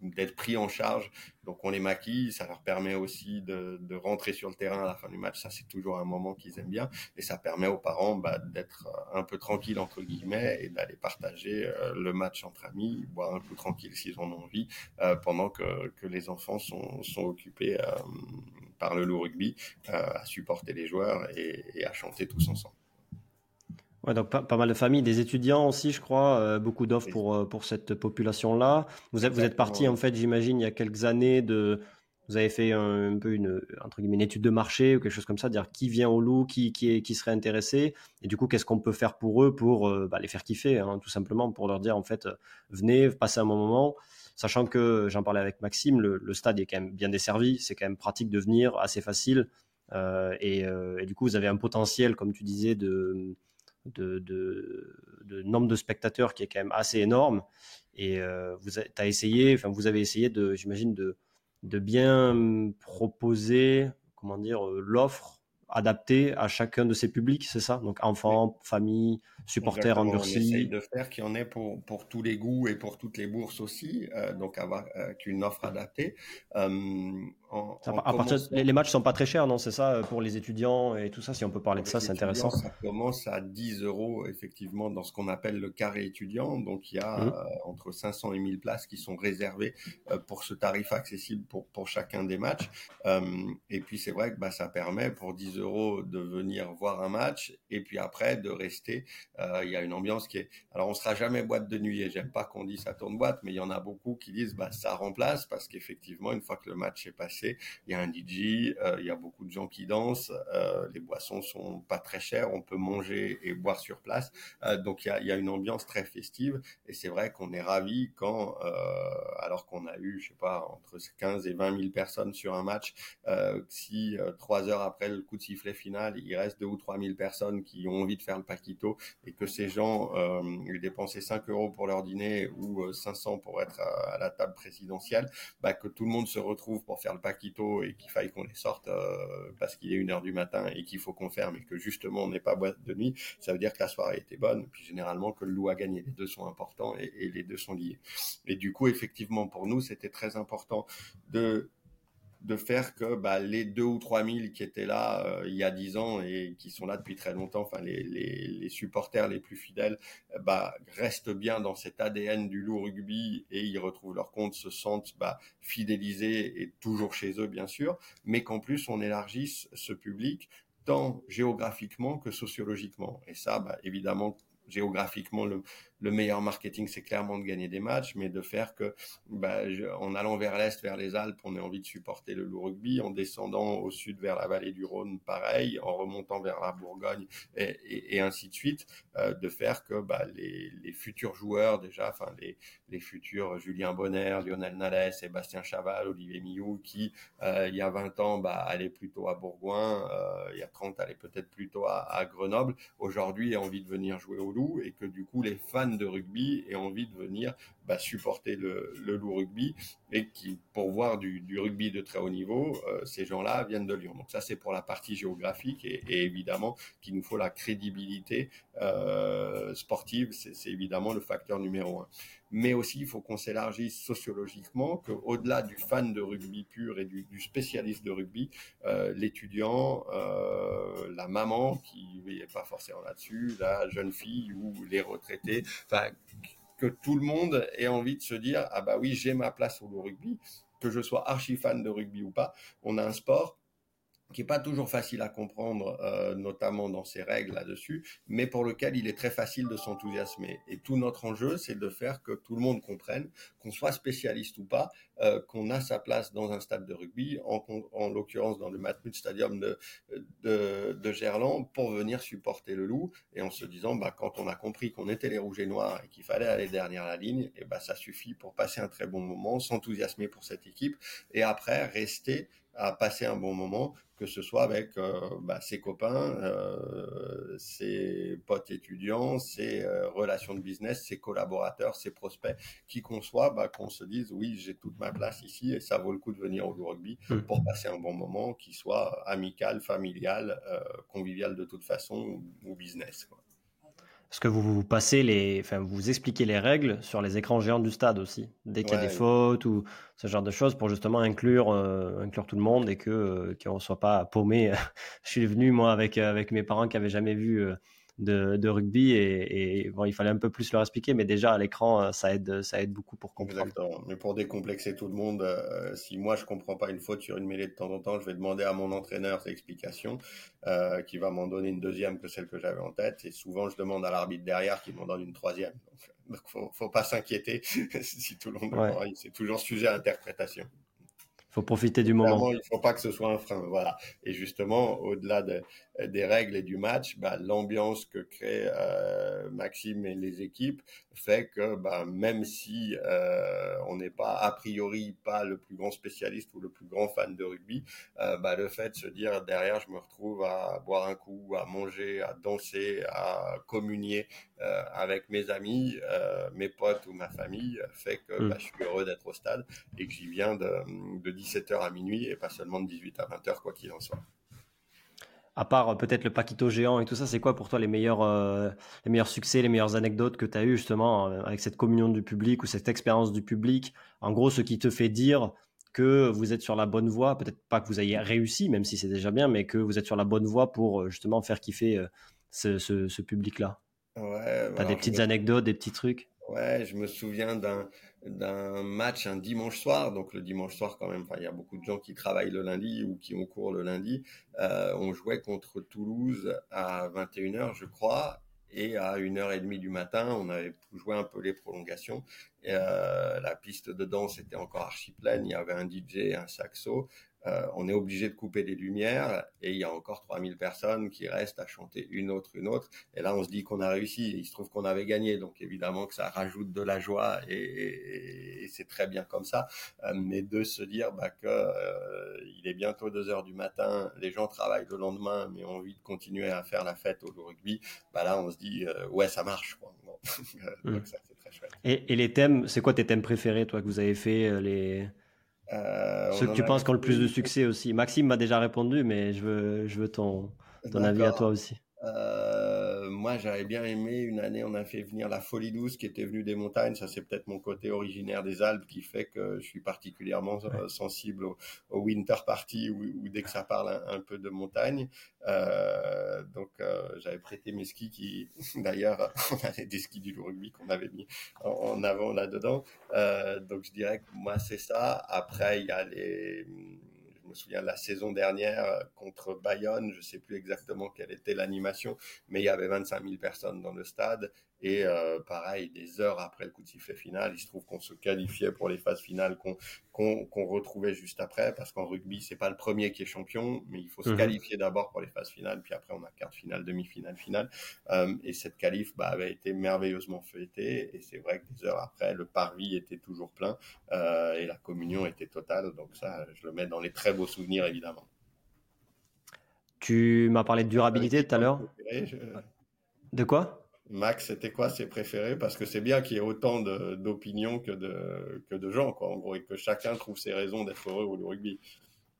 d'être pris en charge. Donc on les maquille, ça leur permet aussi de, de, rentrer sur le terrain à la fin du match. Ça c'est toujours un moment qu'ils aiment bien et ça permet aux parents bah, d'être un peu tranquille entre guillemets et d'aller partager euh, le match entre amis, boire un coup tranquille s'ils en ont envie, euh, pendant que, que, les enfants sont, sont occupés euh, par le loup rugby à supporter les joueurs et, et à chanter tous ensemble. Ouais, donc pas, mal de familles, des étudiants aussi, je crois, euh, beaucoup d'offres pour, euh, pour cette population-là. Vous êtes, vous êtes parti, en fait, j'imagine, il y a quelques années, de, vous avez fait un, peu une, entre guillemets, une étude de marché ou quelque chose comme ça, dire qui vient au loup, qui, qui, est, qui serait intéressé, et du coup, qu'est-ce qu'on peut faire pour eux pour euh, bah, les faire kiffer, hein, tout simplement, pour leur dire, en fait, venez, passez un bon moment. Sachant que, j'en parlais avec Maxime, le, le, stade est quand même bien desservi, c'est quand même pratique de venir, assez facile. et, et, du coup, vous avez un potentiel, comme tu disais, de de, de, nombre de spectateurs qui est quand même assez énorme. Et euh, vous, as essayé, enfin, vous avez essayé de, j'imagine, de, de bien proposer, comment dire, euh, l'offre adaptée à chacun de ces publics, c'est ça? Donc enfants, famille, supporters endurcis. On essaye de faire qu'il y en ait pour, pour tous les goûts et pour toutes les bourses aussi, euh, donc avoir qu'une offre adaptée à partir, les matchs sont pas très chers, non C'est ça euh, pour les étudiants et tout ça. Si on peut parler de ça, c'est intéressant. Ça commence à 10 euros effectivement dans ce qu'on appelle le carré étudiant. Donc il y a mmh. euh, entre 500 et 1000 places qui sont réservées euh, pour ce tarif accessible pour pour chacun des matchs. et puis c'est vrai que bah, ça permet pour 10 euros de venir voir un match et puis après de rester. il y a une ambiance qui est. Alors on sera jamais boîte de nuit et j'aime pas qu'on dise ça tourne boîte, mais il y en a beaucoup qui disent bah ça remplace parce qu'effectivement une fois que le match est passé il y a un DJ, euh, il y a beaucoup de gens qui dansent, euh, les boissons sont pas très chères, on peut manger et boire sur place, euh, donc il y a, une ambiance très festive et c'est vrai qu'on est ravi quand, alors qu'on a eu, je sais pas, entre 15 et 20 000 personnes sur un match, si trois heures après le coup de sifflet final, il reste deux ou trois mille personnes qui ont envie de faire le paquito et que ces gens euh, dépensaient 5 euros pour leur dîner ou 500 pour être à, la table présidentielle, bah, que tout le monde se retrouve pour faire le et qu'il faille qu'on les sorte euh, parce qu'il est une heure du matin et qu'il faut qu'on ferme et que justement on n'est pas boîte de nuit, ça veut dire que la soirée était bonne. Puis généralement que le loup a gagné. Les deux sont importants et, et les deux sont liés. Et du coup, effectivement, pour nous, c'était très important de de faire que bah, les deux ou trois mille qui étaient là euh, il y a dix ans et qui sont là depuis très longtemps, enfin les, les, supporters les plus fidèles, euh, bah, restent bien dans cet ADN du loup rugby et ils retrouvent leur compte, se sentent bah, fidélisés et toujours chez eux bien sûr, mais qu'en plus on élargisse ce public tant géographiquement que sociologiquement. Et ça, évidemment, géographiquement, le, le meilleur marketing, c'est clairement de gagner des matchs, mais de faire que, bah, en allant vers l'est, vers les Alpes, on ait envie de supporter le loup rugby, en descendant au sud vers la vallée du Rhône, pareil, en remontant vers la Bourgogne et, ainsi de suite, euh, de faire que bah, les, futurs joueurs déjà, enfin les, futurs Julien Bonner, Lionel Nallet, Sébastien Chaval, Olivier Millou, qui euh, il y a 20 ans bah, allaient plutôt à Bourgoin, euh, il y a 30 allaient peut-être plutôt à, à Grenoble, aujourd'hui ont envie de venir jouer au loup et que du coup les fans de rugby aient envie de venir bah, supporter le, le loup rugby et qui, pour voir du, rugby de très haut niveau, euh, ces gens-là viennent de Lyon. Donc ça, c'est pour la partie géographique et, et évidemment qu'il nous faut la crédibilité euh, sportive, c'est évidemment le facteur numéro un. Mais aussi, il faut qu'on s'élargisse sociologiquement, qu'au-delà du fan de rugby pur et du, spécialiste de rugby, euh, l'étudiant, euh, la maman qui n'est pas forcément là-dessus, la jeune fille ou les retraités, que tout le monde ait envie de se dire ah bah oui j'ai ma place au rugby que je sois archi fan de rugby ou pas on a un sport qui est pas toujours facile à comprendre, euh, notamment dans ses règles là-dessus, mais pour lequel il est très facile de s'enthousiasmer. Et tout notre enjeu, c'est de faire que tout le monde comprenne, qu'on soit spécialiste ou pas, euh, qu'on a sa place dans un stade de rugby, en, en l'occurrence dans le Matmut Stadium de, de, de, Gerland, pour venir supporter le loup, et en se disant, bah, quand on a compris qu'on était les rouges et noirs et qu'il fallait aller derrière la ligne, et bah, ça suffit pour passer un très bon moment, s'enthousiasmer pour cette équipe, et après rester à passer un bon moment, que ce soit avec euh, bah, ses copains, euh, ses potes étudiants, ses euh, relations de business, ses collaborateurs, ses prospects, qui qu'on soit, bah, qu'on se dise oui, j'ai toute ma place ici et ça vaut le coup de venir au rugby mmh. pour passer un bon moment, qui soit amical, familial, euh, convivial de toute façon ou, ou business. Quoi. Parce que vous, vous passez les, enfin, vous expliquez les règles sur les écrans géants du stade aussi, dès qu'il y a des fautes ou ce genre de choses pour justement inclure, euh, inclure tout le monde et que euh, qu'on soit pas paumé. Je suis venu moi avec avec mes parents qui avaient jamais vu euh, de, de rugby et, et, bon, il fallait un peu plus leur expliquer, mais déjà à l'écran, euh, ça aide, ça aide beaucoup pour comprendre. Exactement. Mais pour décomplexer tout le monde, euh, si moi je comprends pas une faute sur une mêlée de temps en temps, je vais demander à mon entraîneur ses explications, euh, qui va m'en donner une deuxième que celle que j'avais en tête. Et souvent, je demande à l'arbitre derrière qui m'en donne une troisième. Donc, donc faut, faut pas s'inquiéter si tout le monde, ouais. c'est toujours sujet à interprétation faut profiter du moment. Il faut pas que ce soit un frein, voilà. Et justement, au-delà de, des règles et du match, bah, l'ambiance que créent euh, Maxime et les équipes fait que bah, même si euh, on n'est pas a priori pas le plus grand spécialiste ou le plus grand fan de rugby, euh, bah, le fait de se dire derrière je me retrouve à boire un coup, à manger, à danser, à communier euh, avec mes amis, euh, mes potes ou ma famille fait que mm. bah, je suis heureux d'être au stade et que j'y viens de, de 17h à minuit et pas seulement de 18 à 20h quoi qu'il en soit à part euh, peut-être le Paquito géant et tout ça, c'est quoi pour toi les meilleurs, euh, les meilleurs succès, les meilleures anecdotes que tu as eues justement avec cette communion du public ou cette expérience du public? En gros, ce qui te fait dire que vous êtes sur la bonne voie, peut-être pas que vous ayez réussi, même si c'est déjà bien, mais que vous êtes sur la bonne voie pour justement faire kiffer ce, ce, ce public-là. Ouais, T'as des petites anecdotes, des petits trucs? Ouais, je me souviens d'un d'un match un dimanche soir. Donc le dimanche soir, quand même, il y a beaucoup de gens qui travaillent le lundi ou qui ont cours le lundi. Euh, on jouait contre Toulouse à 21h, je crois. Et à 1h30 du matin, on avait joué un peu les prolongations. Et, euh, la piste de danse était encore archi pleine. Il y avait un DJ, un saxo. Euh, on est obligé de couper les lumières et il y a encore 3000 personnes qui restent à chanter une autre, une autre. Et là, on se dit qu'on a réussi. il se trouve qu'on avait gagné. Donc, évidemment que ça rajoute de la joie et, et, et c'est très bien comme ça. Euh, mais de se dire bah, que euh, il est bientôt 2 heures du matin, les gens travaillent le lendemain, mais ont envie de continuer à faire la fête au rugby, bah là, on se dit ouais, ça marche. Quoi. Bon. donc, mmh. ça, c'est très chouette. Et, et les thèmes, c'est quoi tes thèmes préférés, toi, que vous avez fait les euh, Ceux que tu penses qui ont le plus de succès aussi. Maxime m'a déjà répondu, mais je veux, je veux ton, ton avis à toi aussi. Moi, j'avais bien aimé une année, on a fait venir la Folie Douce qui était venue des montagnes. Ça, c'est peut-être mon côté originaire des Alpes qui fait que je suis particulièrement ouais. Euh, sensible au, au, winter party ou, ou, dès que ça parle un, un peu de montagne. Euh, donc, euh, j'avais prêté mes skis qui, d'ailleurs, on avait des skis du rugby qu'on avait mis en, en avant là-dedans. Euh, donc, je dirais que moi, c'est ça. Après, il y a les je me souviens la saison dernière euh, contre Bayonne, je sais plus exactement quelle était l'animation, mais il y avait 25 000 personnes dans le stade et euh, pareil, des heures après le coup de sifflet final, il se trouve qu'on se qualifiait pour les phases finales qu'on qu'on qu retrouvait juste après, parce qu'en rugby, c'est pas le premier qui est champion, mais il faut se mmh. qualifier d'abord pour les phases finales, puis après on a quart finale, demi-finale, finale. Euh, et cette qualif bah, avait été merveilleusement fêtée, et c'est vrai que des heures après, le parvis était toujours plein, euh, et la communion était totale, donc ça, je le mets dans les très beaux souvenirs, évidemment. Tu m'as parlé de durabilité tout à l'heure. Je... De quoi? Max, c'était quoi ses préférés? Parce que c'est bien qu'il y ait autant d'opinions que de, que de gens, quoi, en gros, et que chacun trouve ses raisons d'être heureux au rugby.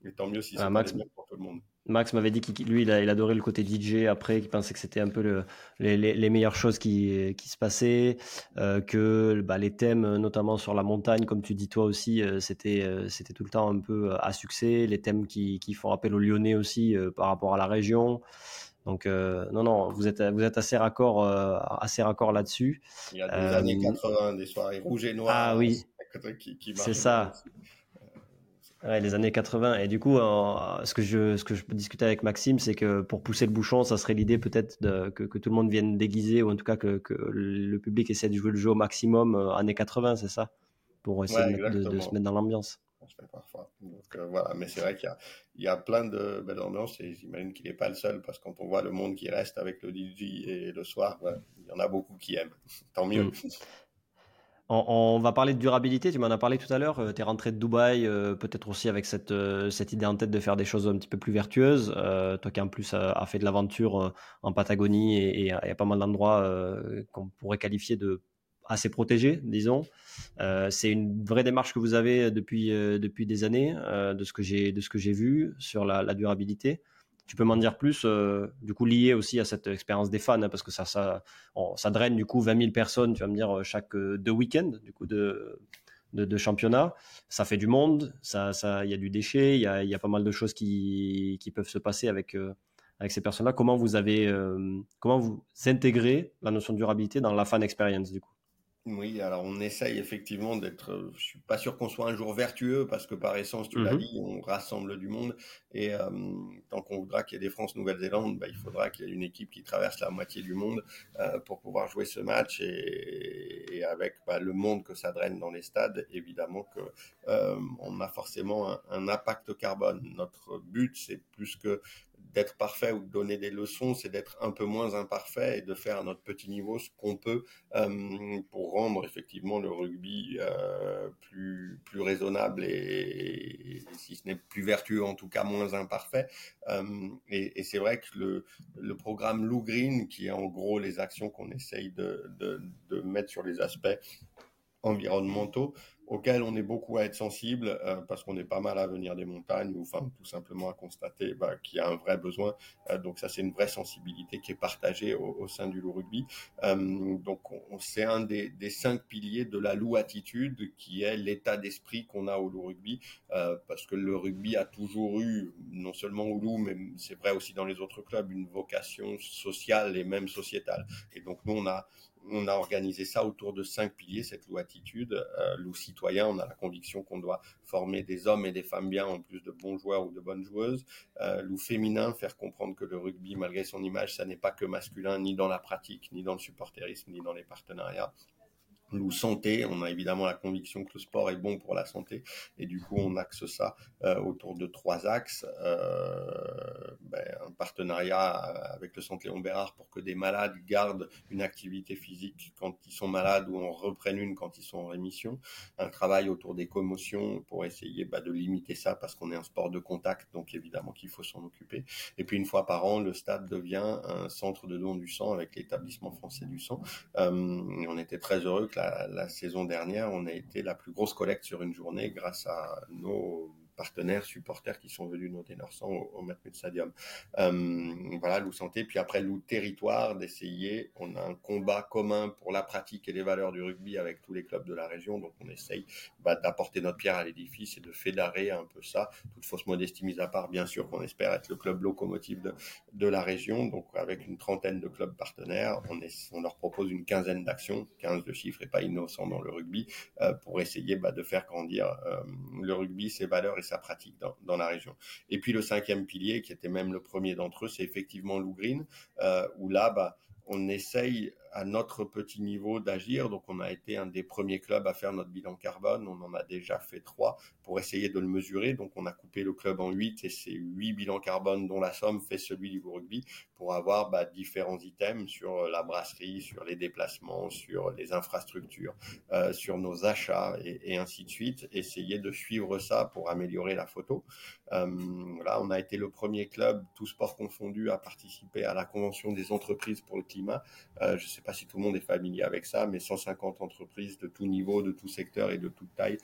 Et tant mieux si c'est ah, pour tout le monde. Max m'avait dit qu'il lui, il, a, il, adorait le côté DJ après, qu'il pensait que c'était un peu le, les, les, meilleures choses qui, qui se passaient, euh, que bah, les thèmes, notamment sur la montagne, comme tu dis toi aussi, euh, c'était euh, c'était tout le temps un peu à succès. Les thèmes qui, qui font appel aux Lyonnais aussi par rapport à la région. Donc non, non, vous êtes vous êtes assez raccord assez raccord là-dessus. Il y a des années 80, des soirées rouges et noires. Ah oui. C'est ça les années 80. Et du coup, ce, que je, ce que je peux discuter avec Maxime, c'est que pour pousser le bouchon, ça serait l'idée peut-être que, que, tout le monde vienne déguiser, ou en tout cas que, que, le public essaie de jouer le jeu au maximum euh, années 80, c'est ça? Pour essayer de, se mettre dans l'ambiance. Parfois. Donc, euh, voilà. Mais c'est vrai qu'il y, y a, plein de belles ambiances et j'imagine qu'il n'est pas le seul parce que quand on voit le monde qui reste avec le DJ et le soir, il y en a beaucoup qui aiment. Tant mieux. Mm. On, va parler de durabilité, tu m'en as parlé tout à l'heure, euh, tu es rentré de Dubaï, euh, peut-être aussi avec cette, euh, cette idée en tête de faire des choses un petit peu plus vertueuses, toi qui en plus a, fait de l'aventure en Patagonie et il y a pas mal d'endroits qu'on pourrait qualifier de assez protégés, disons. c'est une vraie démarche que vous avez depuis, depuis des années, de ce que j'ai vu sur la durabilité. Tu peux m'en dire plus, euh, du coup, lié aussi à cette expérience des fans, hein, parce que ça, ça, draine du coup 20 000 personnes, tu vas me dire, euh, chaque euh, deux week-ends, du coup, de, de, championnat. Ça fait du monde, ça, ça, il y a du déchet, il y a, y a, pas mal de choses qui, qui peuvent se passer avec, avec ces personnes-là. Comment vous avez, comment vous intégrez la notion de durabilité dans la fan experience, du coup? Oui, alors on essaye effectivement d'être. Euh, je suis pas sûr qu'on soit un jour vertueux parce que par essence, tu l'as mmh dit, on rassemble du monde et euh, tant qu'on voudra qu'il y ait des France-Nouvelle-Zélande, bah, il faudra qu'il y ait une équipe qui traverse la moitié du monde euh, pour pouvoir jouer ce match et, avec bah, le monde que ça draine dans les stades, évidemment que on a forcément un, un impact carbone. Notre but, c'est plus que d'être parfait ou de donner des leçons, c'est d'être un peu moins imparfait et de faire à notre petit niveau ce qu'on peut euh, pour rendre effectivement le rugby euh, plus plus raisonnable et, si ce n'est plus vertueux, en tout cas moins imparfait. Euh, et, c'est vrai que le, le programme Lou Green, qui est en gros les actions qu'on essaye de, de mettre sur les aspects environnementaux, auquel on est beaucoup à être sensible euh, parce qu'on est pas mal à venir des montagnes ou enfin tout simplement à constater bah, qu'il y a un vrai besoin. Euh, donc ça c'est une vraie sensibilité qui est partagée au, sein du loup rugby. Euh, donc on, c'est un des, des, cinq piliers de la loup attitude qui est l'état d'esprit qu'on a au loup rugby parce que le rugby a toujours eu non seulement au loup mais c'est vrai aussi dans les autres clubs une vocation sociale et même sociétale. Et donc nous on a on a organisé ça autour de cinq piliers, cette loup attitude, euh, loup citoyen. On a la conviction qu'on doit former des hommes et des femmes bien en plus de bons joueurs ou de bonnes joueuses. Euh, loup féminin, faire comprendre que le rugby, malgré son image, ça n'est pas que masculin, ni dans la pratique, ni dans le supporterisme, ni dans les partenariats loup santé. On a évidemment la conviction que le sport est bon pour la santé et du coup on axe ça euh, autour de trois axes. Euh, ben, un partenariat avec le Centre Léon Bérard pour que des malades gardent une activité physique quand ils sont malades ou en reprennent une quand ils sont en rémission. Un travail autour des commotions pour essayer bah, de limiter ça parce qu'on est un sport de contact donc évidemment qu'il faut s'en occuper. Et puis une fois par an, le stade devient un centre de don du sang avec l'établissement français du sang. Euh, on était très heureux que la, saison dernière, on a été la plus grosse collecte sur une journée grâce à nos partenaires, supporters qui sont venus noter leur sang au, au Matmut Stadium. Euh, voilà, Loup Santé. Puis après, Loup Territoire, d'essayer. On a un combat commun pour la pratique et les valeurs du rugby avec tous les clubs de la région. Donc on essaye bah, d'apporter notre pierre à l'édifice et de fédérer un peu ça. Toute fausse modestie mise à part, bien sûr qu'on espère être le club locomotive de, la région. Donc avec une trentaine de clubs partenaires, on, leur propose une quinzaine d'actions. 15 de chiffres et pas innocent dans le rugby euh, pour essayer bah, de faire grandir euh, le rugby, ses valeurs et sa pratique dans, la région. Et puis le cinquième pilier, qui était même le premier d'entre eux, c'est effectivement Lou Green, euh, où là, bah, on essaye à notre petit niveau d'agir. Donc, on a été un des premiers clubs à faire notre bilan carbone. On en a déjà fait trois pour essayer de le mesurer. Donc, on a coupé le club en huit et c'est huit bilans carbone dont la somme fait celui du rugby pour avoir bah, différents items sur la brasserie, sur les déplacements, sur les infrastructures, euh, sur nos achats et, ainsi de suite. Essayer de suivre ça pour améliorer la photo. Euh, là, on a été le premier club, tout sport confondu, à participer à la convention des entreprises pour le climat. Euh, je sais pas si tout le monde est familier avec ça, mais 150 entreprises de tout niveau, de tout secteur et de toute taille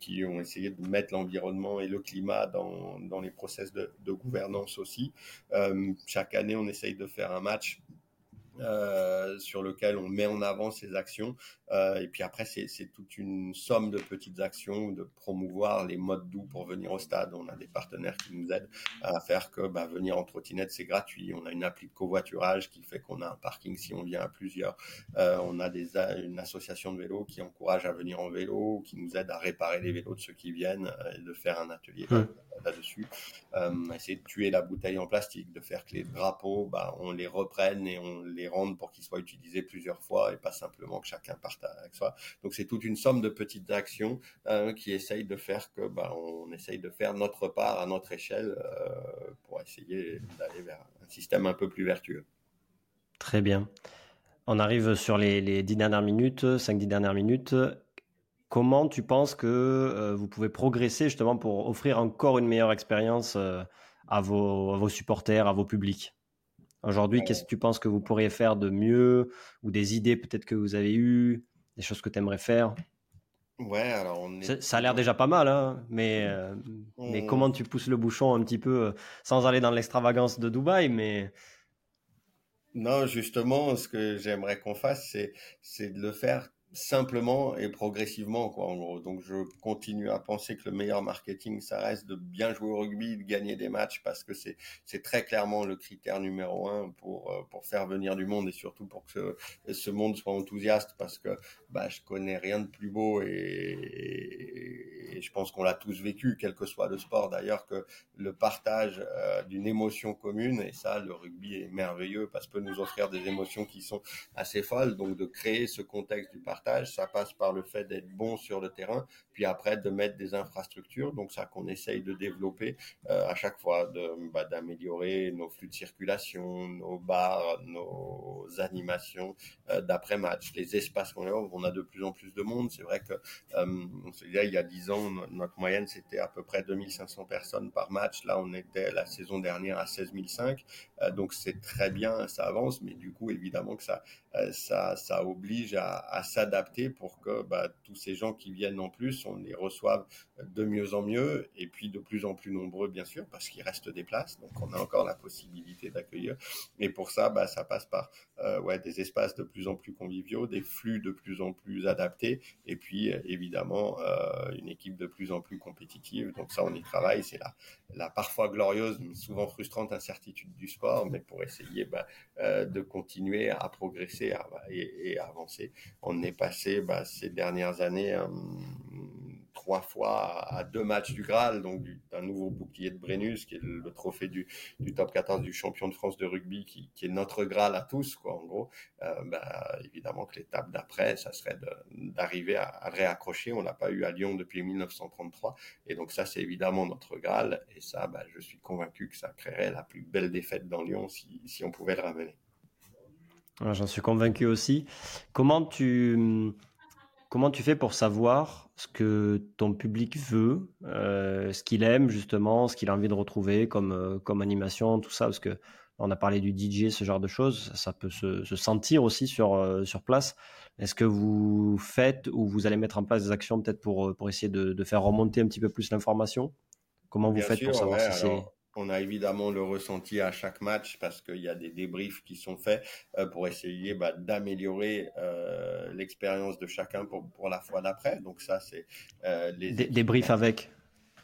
qui ont essayé de mettre l'environnement et le climat dans, les process de, de gouvernance aussi. chaque année, on essaye de faire un match euh, sur lequel on met en avant ces actions. Euh, et puis après, c'est toute une somme de petites actions, de promouvoir les modes doux pour venir au stade. On a des partenaires qui nous aident à faire que bah, venir en trottinette, c'est gratuit. On a une appli de covoiturage qui fait qu'on a un parking si on vient à plusieurs. Euh, on a des, une association de vélos qui encourage à venir en vélo, qui nous aide à réparer les vélos de ceux qui viennent et de faire un atelier là-dessus. essayer de tuer la bouteille en plastique, de faire que les drapeaux, bah, on les reprenne et on les rendre pour qu'ils soient utilisés plusieurs fois et pas simplement que chacun parte avec soi. Donc c'est toute une somme de petites actions euh, qui essayent de faire que bah, on essaye de faire notre part à notre échelle euh, pour essayer d'aller vers un système un peu plus vertueux. Très bien. On arrive sur les, dix dernières minutes, 5-10 dernières minutes. Comment tu penses que euh, vous pouvez progresser justement pour offrir encore une meilleure expérience à vos supporters, à vos publics? Aujourd'hui, qu'est-ce que tu penses que vous pourriez faire de mieux ou des idées peut-être que vous avez eues, des choses que tu aimerais faire? Ouais, alors on est... ça, a l'air déjà pas mal, hein, mais, euh, mais comment tu pousses le bouchon un petit peu euh, sans aller dans l'extravagance de Dubaï, mais non, justement, ce que j'aimerais qu'on fasse, c'est c'est de le faire simplement et progressivement quoi en gros. Donc je continue à penser que le meilleur marketing ça reste de bien jouer au rugby de gagner des matchs parce que c'est c'est très clairement le critère numéro un pour euh, pour faire venir du monde et surtout pour que ce, monde soit enthousiaste parce que bah je connais rien de plus beau et, je pense qu'on l'a tous vécu quel que soit le sport. D'ailleurs que le partage euh, d'une émotion commune et ça le rugby est merveilleux parce que peut nous offrir des émotions qui sont assez folles. Donc de créer ce contexte du partage ça passe par le fait d'être bon sur le terrain, puis après de mettre des infrastructures, donc ça qu'on essaye de développer euh, à chaque fois, de bah, d'améliorer nos flux de circulation, nos bars, nos animations euh, d'après match, les espaces qu'on a, on a de plus en plus de monde. C'est vrai que euh, il y a 10 ans, notre moyenne c'était à peu près 2500 personnes par match. Là, on était la saison dernière à 16 500, donc c'est très bien, ça avance, mais du coup évidemment que ça ça, ça oblige à, à s'adapter pour que bah, tous ces gens qui viennent en plus, on les reçoive de mieux en mieux et puis de plus en plus nombreux, bien sûr, parce qu'il reste des places. Donc, on a encore la possibilité d'accueillir. Et pour ça, bah, ça passe par euh, ouais, des espaces de plus en plus conviviaux, des flux de plus en plus adaptés et puis, évidemment, euh, une équipe de plus en plus compétitive. Donc, ça, on y travaille. C'est la, la parfois glorieuse, mais souvent frustrante incertitude du sport, mais pour essayer bah, euh, de continuer à progresser et, et à avancer. On n'est passé bah, ces dernières années euh, trois fois à, deux matchs du Graal, donc d'un nouveau bouclier de Brennus, qui est le, trophée du, top 14 du champion de France de rugby, qui, est notre Graal à tous, quoi, en gros. Euh, bah, évidemment que l'étape d'après, ça serait d'arriver à, réaccrocher. On l'a pas eu à Lyon depuis 1933, et donc ça, c'est évidemment notre Graal, et ça, bah, je suis convaincu que ça créerait la plus belle défaite dans Lyon si on pouvait le ramener. J'en suis convaincu aussi. Comment tu, comment tu fais pour savoir ce que ton public veut, euh, ce qu'il aime justement, ce qu'il a envie de retrouver comme, euh, comme animation, tout ça? Parce que on a parlé du DJ, ce genre de choses, ça peut se, se sentir aussi sur, euh, sur place. Est-ce que vous faites ou vous allez mettre en place des actions peut-être pour, pour essayer de, de, faire remonter un petit peu plus l'information? Comment vous faites pour savoir si c'est on a évidemment le ressenti à chaque match parce qu'il y a des débriefs qui sont faits euh, pour essayer bah, d'améliorer euh, l'expérience de chacun pour, pour la fois d'après. Donc ça, c'est euh, les débriefs avec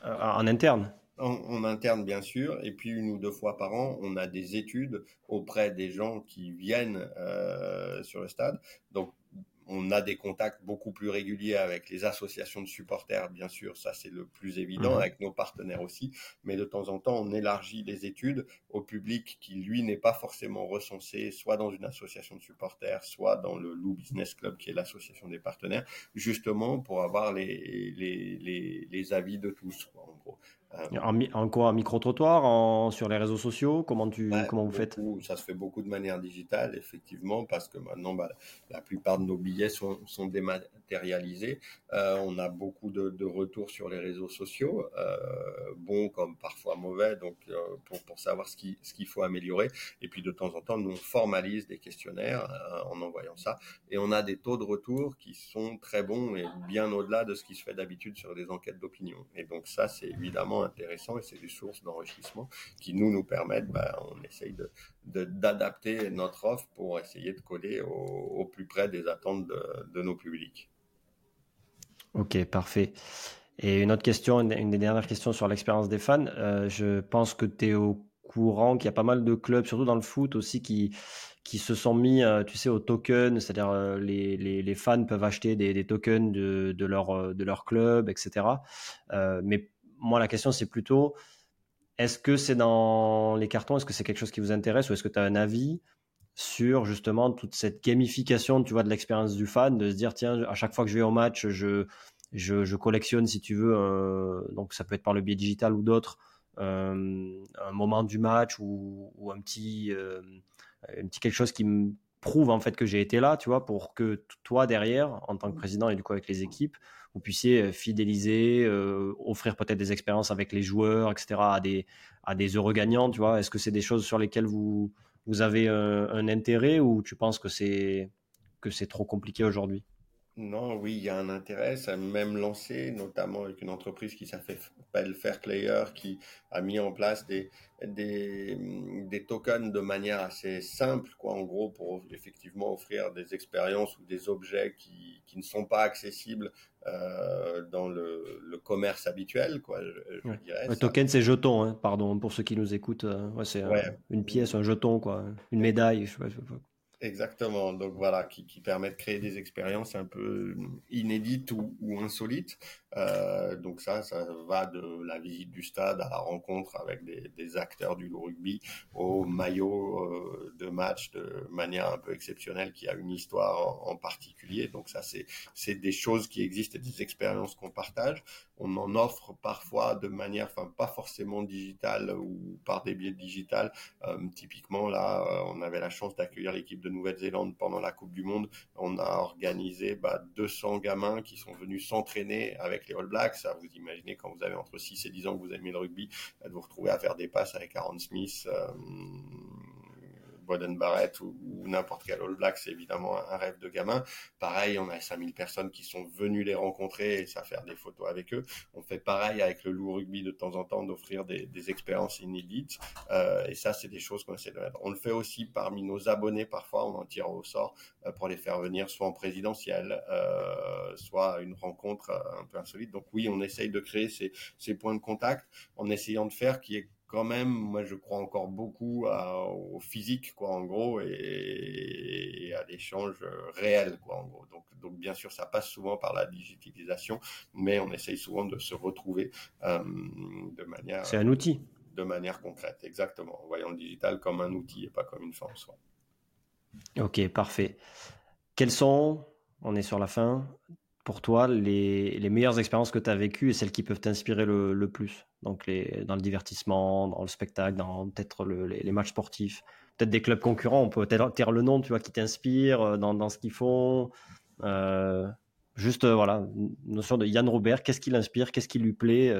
en interne? En, interne, bien sûr, et puis une ou deux fois par an, on a des études auprès des gens qui viennent sur le stade. Donc on a des contacts beaucoup plus réguliers avec les associations de supporters, bien sûr, ça c'est le plus évident, mhm. avec nos partenaires aussi, mais de temps en temps, on élargit les études au public qui, lui, n'est pas forcément recensé, soit dans une association de supporters, soit dans le Lou Business Club, qui est l'association des partenaires, justement pour avoir les, les, les, avis de tous, en gros. Euh, en, quoi? Un micro-trottoir? Sur les réseaux sociaux? Comment, tu, comment vous faites? Ça se fait beaucoup de manière digitale, effectivement, parce que maintenant, bah, la plupart de nos billets sont, sont matérialisé. on a beaucoup de, retours sur les réseaux sociaux, bons comme parfois mauvais, donc pour, pour savoir ce qu'il ce qu'il faut améliorer. Et puis de temps en temps, nous on formalise des questionnaires en envoyant ça, et on a des taux de retour qui sont très bons et bien au-delà de ce qui se fait d'habitude sur des enquêtes d'opinion. Et donc ça, c'est évidemment intéressant et c'est des sources d'enrichissement qui nous nous permettent, bah, on essaye de d'adapter notre offre pour essayer de coller au, plus près des attentes de, nos publics. Ok, parfait. Et une autre question, une, des dernières questions sur l'expérience des fans. Euh, je pense que tu es au courant qu'il y a pas mal de clubs, surtout dans le foot aussi, qui, qui se sont mis, euh, tu sais, au token, c'est-à-dire euh, les, les, les, fans peuvent acheter des, des tokens de, de, leur, de leur club, etc. mais moi, la question, c'est plutôt, est-ce que c'est dans les cartons? Est-ce que c'est quelque chose qui vous intéresse? Ou est-ce que tu as un avis sur justement toute cette gamification tu vois, de l'expérience du fan, de se dire tiens, à chaque fois que je vais au match, je, je, je collectionne si tu veux, donc ça peut être par le biais digital ou d'autres, un moment du match ou, un, petit, un petit quelque chose qui me prouve en fait que j'ai été là, tu vois, pour que toi derrière, en tant que président et du coup avec les équipes, vous puissiez euh, fidéliser, euh, offrir peut-être des expériences avec les joueurs, etc., à des, à des heureux gagnants, tu vois Est-ce que c'est des choses sur lesquelles vous, avez un, un intérêt ou tu penses que c'est, que c'est trop compliqué aujourd'hui? Non, oui, il y a un intérêt. Ça a même lancé, notamment avec une entreprise qui s'appelle Fairplayer, qui a mis en place des, des, des, tokens de manière assez simple, quoi, en gros, pour effectivement offrir des expériences ou des objets qui, qui ne sont pas accessibles euh, dans le, le, commerce habituel, quoi. Je, dirais, le token, c'est jeton, hein, pardon, pour ceux qui nous écoutent. Euh, ouais, c'est une pièce, un jeton, quoi, une médaille. Je sais pas, Exactement. Donc voilà, qui, qui, permet de créer des expériences un peu inédites ou, ou insolites. Euh, donc ça, ça va de la visite du stade à la rencontre avec des, des acteurs du rugby, au maillot euh, de match de manière un peu exceptionnelle qui a une histoire en, particulier. Donc ça, c'est c'est des choses qui existent et des expériences qu'on partage. On en offre parfois de manière, enfin pas forcément digitale ou par des biais digital. Euh, typiquement là, euh, on avait la chance d'accueillir l'équipe de Nouvelle-Zélande pendant la Coupe du Monde. On a organisé bah, 200 gamins qui sont venus s'entraîner avec les All Blacks. Ça, vous imaginez quand vous avez entre 6 et 10 ans que vous aimez le rugby, de vous retrouver à faire des passes avec Aaron Smith, euh, Boden Barrett ou, n'importe quel All Black, c'est évidemment un, rêve de gamin. Pareil, on a 5000 personnes qui sont venues les rencontrer et ça faire des photos avec eux. On fait pareil avec le loup rugby de temps en temps d'offrir des, des, expériences inédites. Euh, et ça, c'est des choses qu'on essaie de mettre. On le fait aussi parmi nos abonnés parfois, on en tire au sort euh, pour les faire venir soit en présidentiel, euh, soit une rencontre euh, un peu insolite. Donc oui, on essaye de créer ces, ces points de contact en essayant de faire qui est quand même, moi je crois encore beaucoup au physique, quoi, en gros, et, à l'échange réel, quoi, en gros. Donc, donc bien sûr, ça passe souvent par la digitalisation, mais on essaye souvent de se retrouver euh, de manière. C'est un outil. De manière concrète, exactement. En voyant le digital comme un outil et pas comme une fin en soi. Ok, parfait. Quels sont, on est sur la fin, pour toi les, les meilleures expériences que tu as vécues et celles qui peuvent t'inspirer le, le, plus? Donc les, dans le divertissement, dans le spectacle, dans peut-être le, les, matchs sportifs, peut-être des clubs concurrents, on peut peut-être taire le nom, tu vois, qui t'inspire euh, dans, ce qu'ils font. Euh, juste, euh, voilà, notion de Yann Robert, qu'est-ce qui l'inspire, qu'est-ce qui lui plaît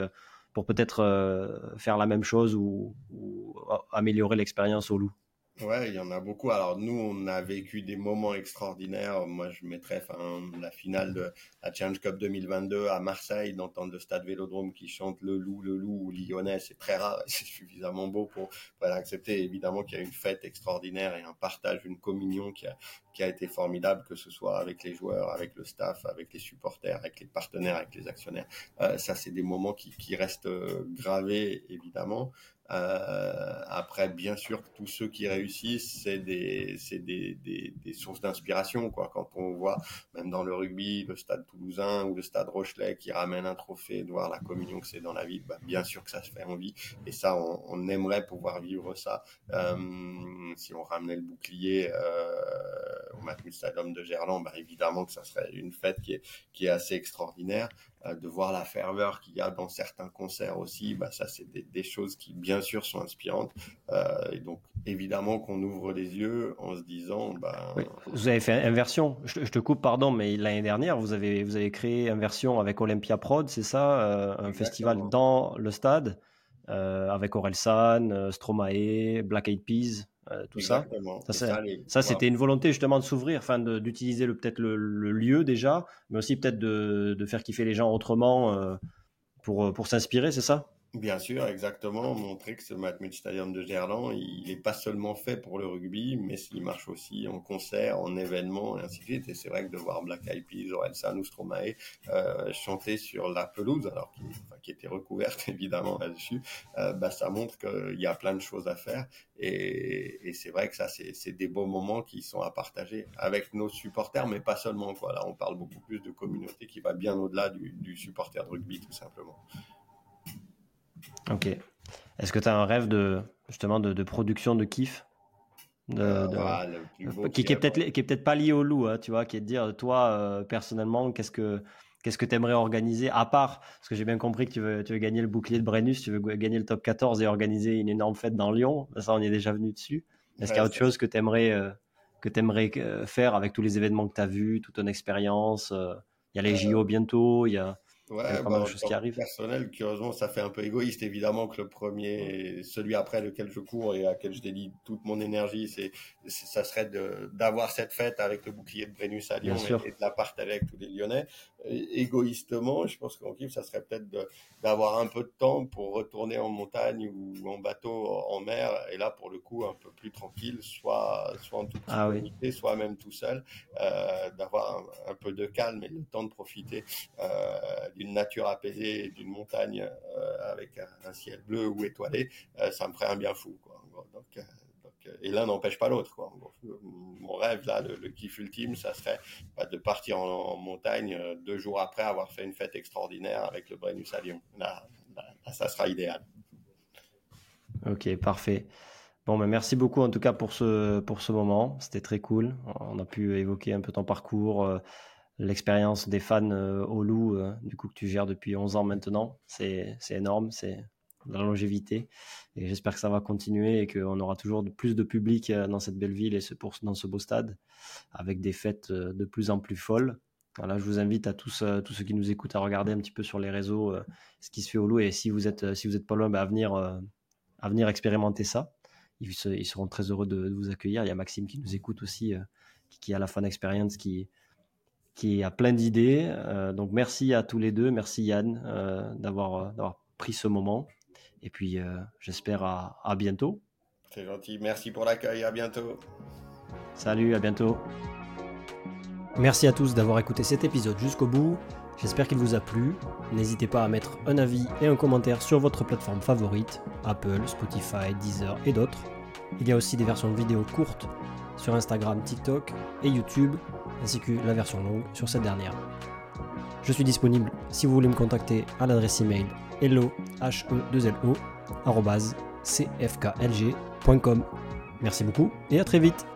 pour peut-être faire la même chose ou, ou améliorer l'expérience au loup Ouais, il y en a beaucoup. Alors nous, on a vécu des moments extraordinaires. Moi, je mettrais enfin, la finale de la Challenge Cup 2022 à Marseille, d'entendre le stade Vélodrome qui chante le loup, le loup ou lyonnais, c'est très rare, c'est suffisamment beau pour, pour l'accepter. Évidemment qu'il y a une fête extraordinaire et un partage, une communion qui a, qui a été formidable, que ce soit avec les joueurs, avec le staff, avec les supporters, avec les partenaires, avec les actionnaires. Euh, ça, c'est des moments qui, qui restent euh, gravés, évidemment. Euh, après, bien sûr, tous ceux qui réussissent, c'est des, des, des, des, sources d'inspiration. Quand on voit, même dans le rugby, le Stade Toulousain ou le Stade Rochelet qui ramène un trophée, de voir la communion que c'est dans la ville, bah, bien sûr que ça se fait envie. Et ça, on, on aimerait pouvoir vivre ça euh, si on ramenait le bouclier. Euh, au Matmut Stadium de Gerland, bah, évidemment que ça serait une fête qui est, qui est assez extraordinaire. Euh, de voir la ferveur qu'il y a dans certains concerts aussi, bah, ça c'est des, choses qui bien sûr sont inspirantes. Euh, et donc évidemment qu'on ouvre les yeux en se disant... Bah, Vous avez fait Inversion, je, je, te coupe pardon, mais l'année dernière vous avez, vous avez créé Inversion avec Olympia Prod, c'est ça Un festival dans le stade avec Orelsan, Stromae, Black Eyed Peas. Euh, tout ça. Ça, c'était une volonté justement de s'ouvrir, enfin d'utiliser peut-être le, lieu déjà, mais aussi peut-être de, de, faire kiffer les gens autrement euh, pour, pour s'inspirer, c'est ça? Bien sûr, exactement. Montrer que ce Matmut Stadium de Gerland, il n'est pas seulement fait pour le rugby, mais il marche aussi en concert, en événements, et ainsi de suite. Et c'est vrai que de voir Black Eyed Peas, Orelsan ou Stromae euh, chanter sur la pelouse, alors qui, était recouverte évidemment là-dessus, euh, bah, ça montre qu'il y a plein de choses à faire. Et, et c'est vrai que ça, c'est des beaux moments qui sont à partager avec nos supporters, mais pas seulement. Quoi. Là, on parle beaucoup plus de communauté qui va bien au-delà du, du supporter de rugby, tout simplement. Ok. Est-ce que tu as un rêve de justement de, production de kiff de, qui, qui, est peut-être qui est peut-être pas lié au loup, hein, tu vois, qui est de dire toi euh, personnellement qu'est-ce que qu'est-ce que tu aimerais organiser à part parce que j'ai bien compris que tu veux tu veux gagner le bouclier de Brennus, tu veux gagner le top 14 et organiser une énorme fête dans Lyon. Ça on y est déjà venu dessus. Est-ce qu'il y a autre chose que tu aimerais euh, que tu aimerais euh, faire avec tous les événements que tu as vus, toute ton expérience Il y a les JO bientôt, il y a Ouais, bah, qui arrive. Personnel, curieusement, ça fait un peu égoïste, évidemment, que le premier, celui après lequel je cours et à quel je dédie toute mon énergie, c'est, ça serait d'avoir cette fête avec le bouclier de Brennus à Lyon et, de la partager avec tous les Lyonnais. égoïstement, je pense qu'en kiff, ça serait peut-être d'avoir un peu de temps pour retourner en montagne ou en bateau en mer, et là, pour le coup, un peu plus tranquille, soit, soit en toute ah, soit même tout seul, euh, d'avoir un, un, peu de calme et le temps de profiter euh, d'une nature apaisée, d'une montagne euh, avec un, ciel bleu ou étoilé, euh, ça me ferait un bien fou. Donc, euh, et l'un n'empêche pas l'autre. Mon rêve, là, le, kiff ultime, ça serait bah, de partir en, montagne deux jours après avoir fait une fête extraordinaire avec le Brennus à Lyon. Là, ça sera idéal. Ok, parfait. Bon, ben merci beaucoup en tout cas pour ce, pour ce moment. C'était très cool. On a pu évoquer un peu ton parcours, l'expérience des fans euh, au loup, euh, du coup, que tu gères depuis 11 ans maintenant. C'est énorme, c'est de la longévité. Et j'espère que ça va continuer et qu'on aura toujours plus de public euh, dans cette belle ville et dans ce beau stade, avec des fêtes de plus en plus folles. Voilà, je vous invite à tous, ceux qui nous écoutent à regarder un petit peu sur les réseaux ce qui se fait au loup. Et si vous êtes, pas loin, bah, à, venir, à venir expérimenter ça. Ils, seront très heureux de, vous accueillir. Il y a Maxime qui nous écoute aussi, qui, qui, a la fan experience, qui, qui a plein d'idées. Euh, donc merci à tous les deux, merci Yann euh, euh, d'avoir pris ce moment. Et puis j'espère à, à bientôt. C'est gentil, merci pour l'accueil, à bientôt. Salut, à bientôt. Merci à tous d'avoir écouté cet épisode jusqu'au bout. J'espère qu'il vous a plu. N'hésitez pas à mettre un avis et un commentaire sur votre plateforme favorite, Apple, Spotify, Deezer et d'autres. Il y a aussi des versions vidéo courtes sur Instagram, TikTok et YouTube ainsi que la version longue sur cette dernière. Je suis disponible si vous voulez me contacter à l'adresse email hello h e 2 l o cfklg.com. Merci beaucoup et à très vite.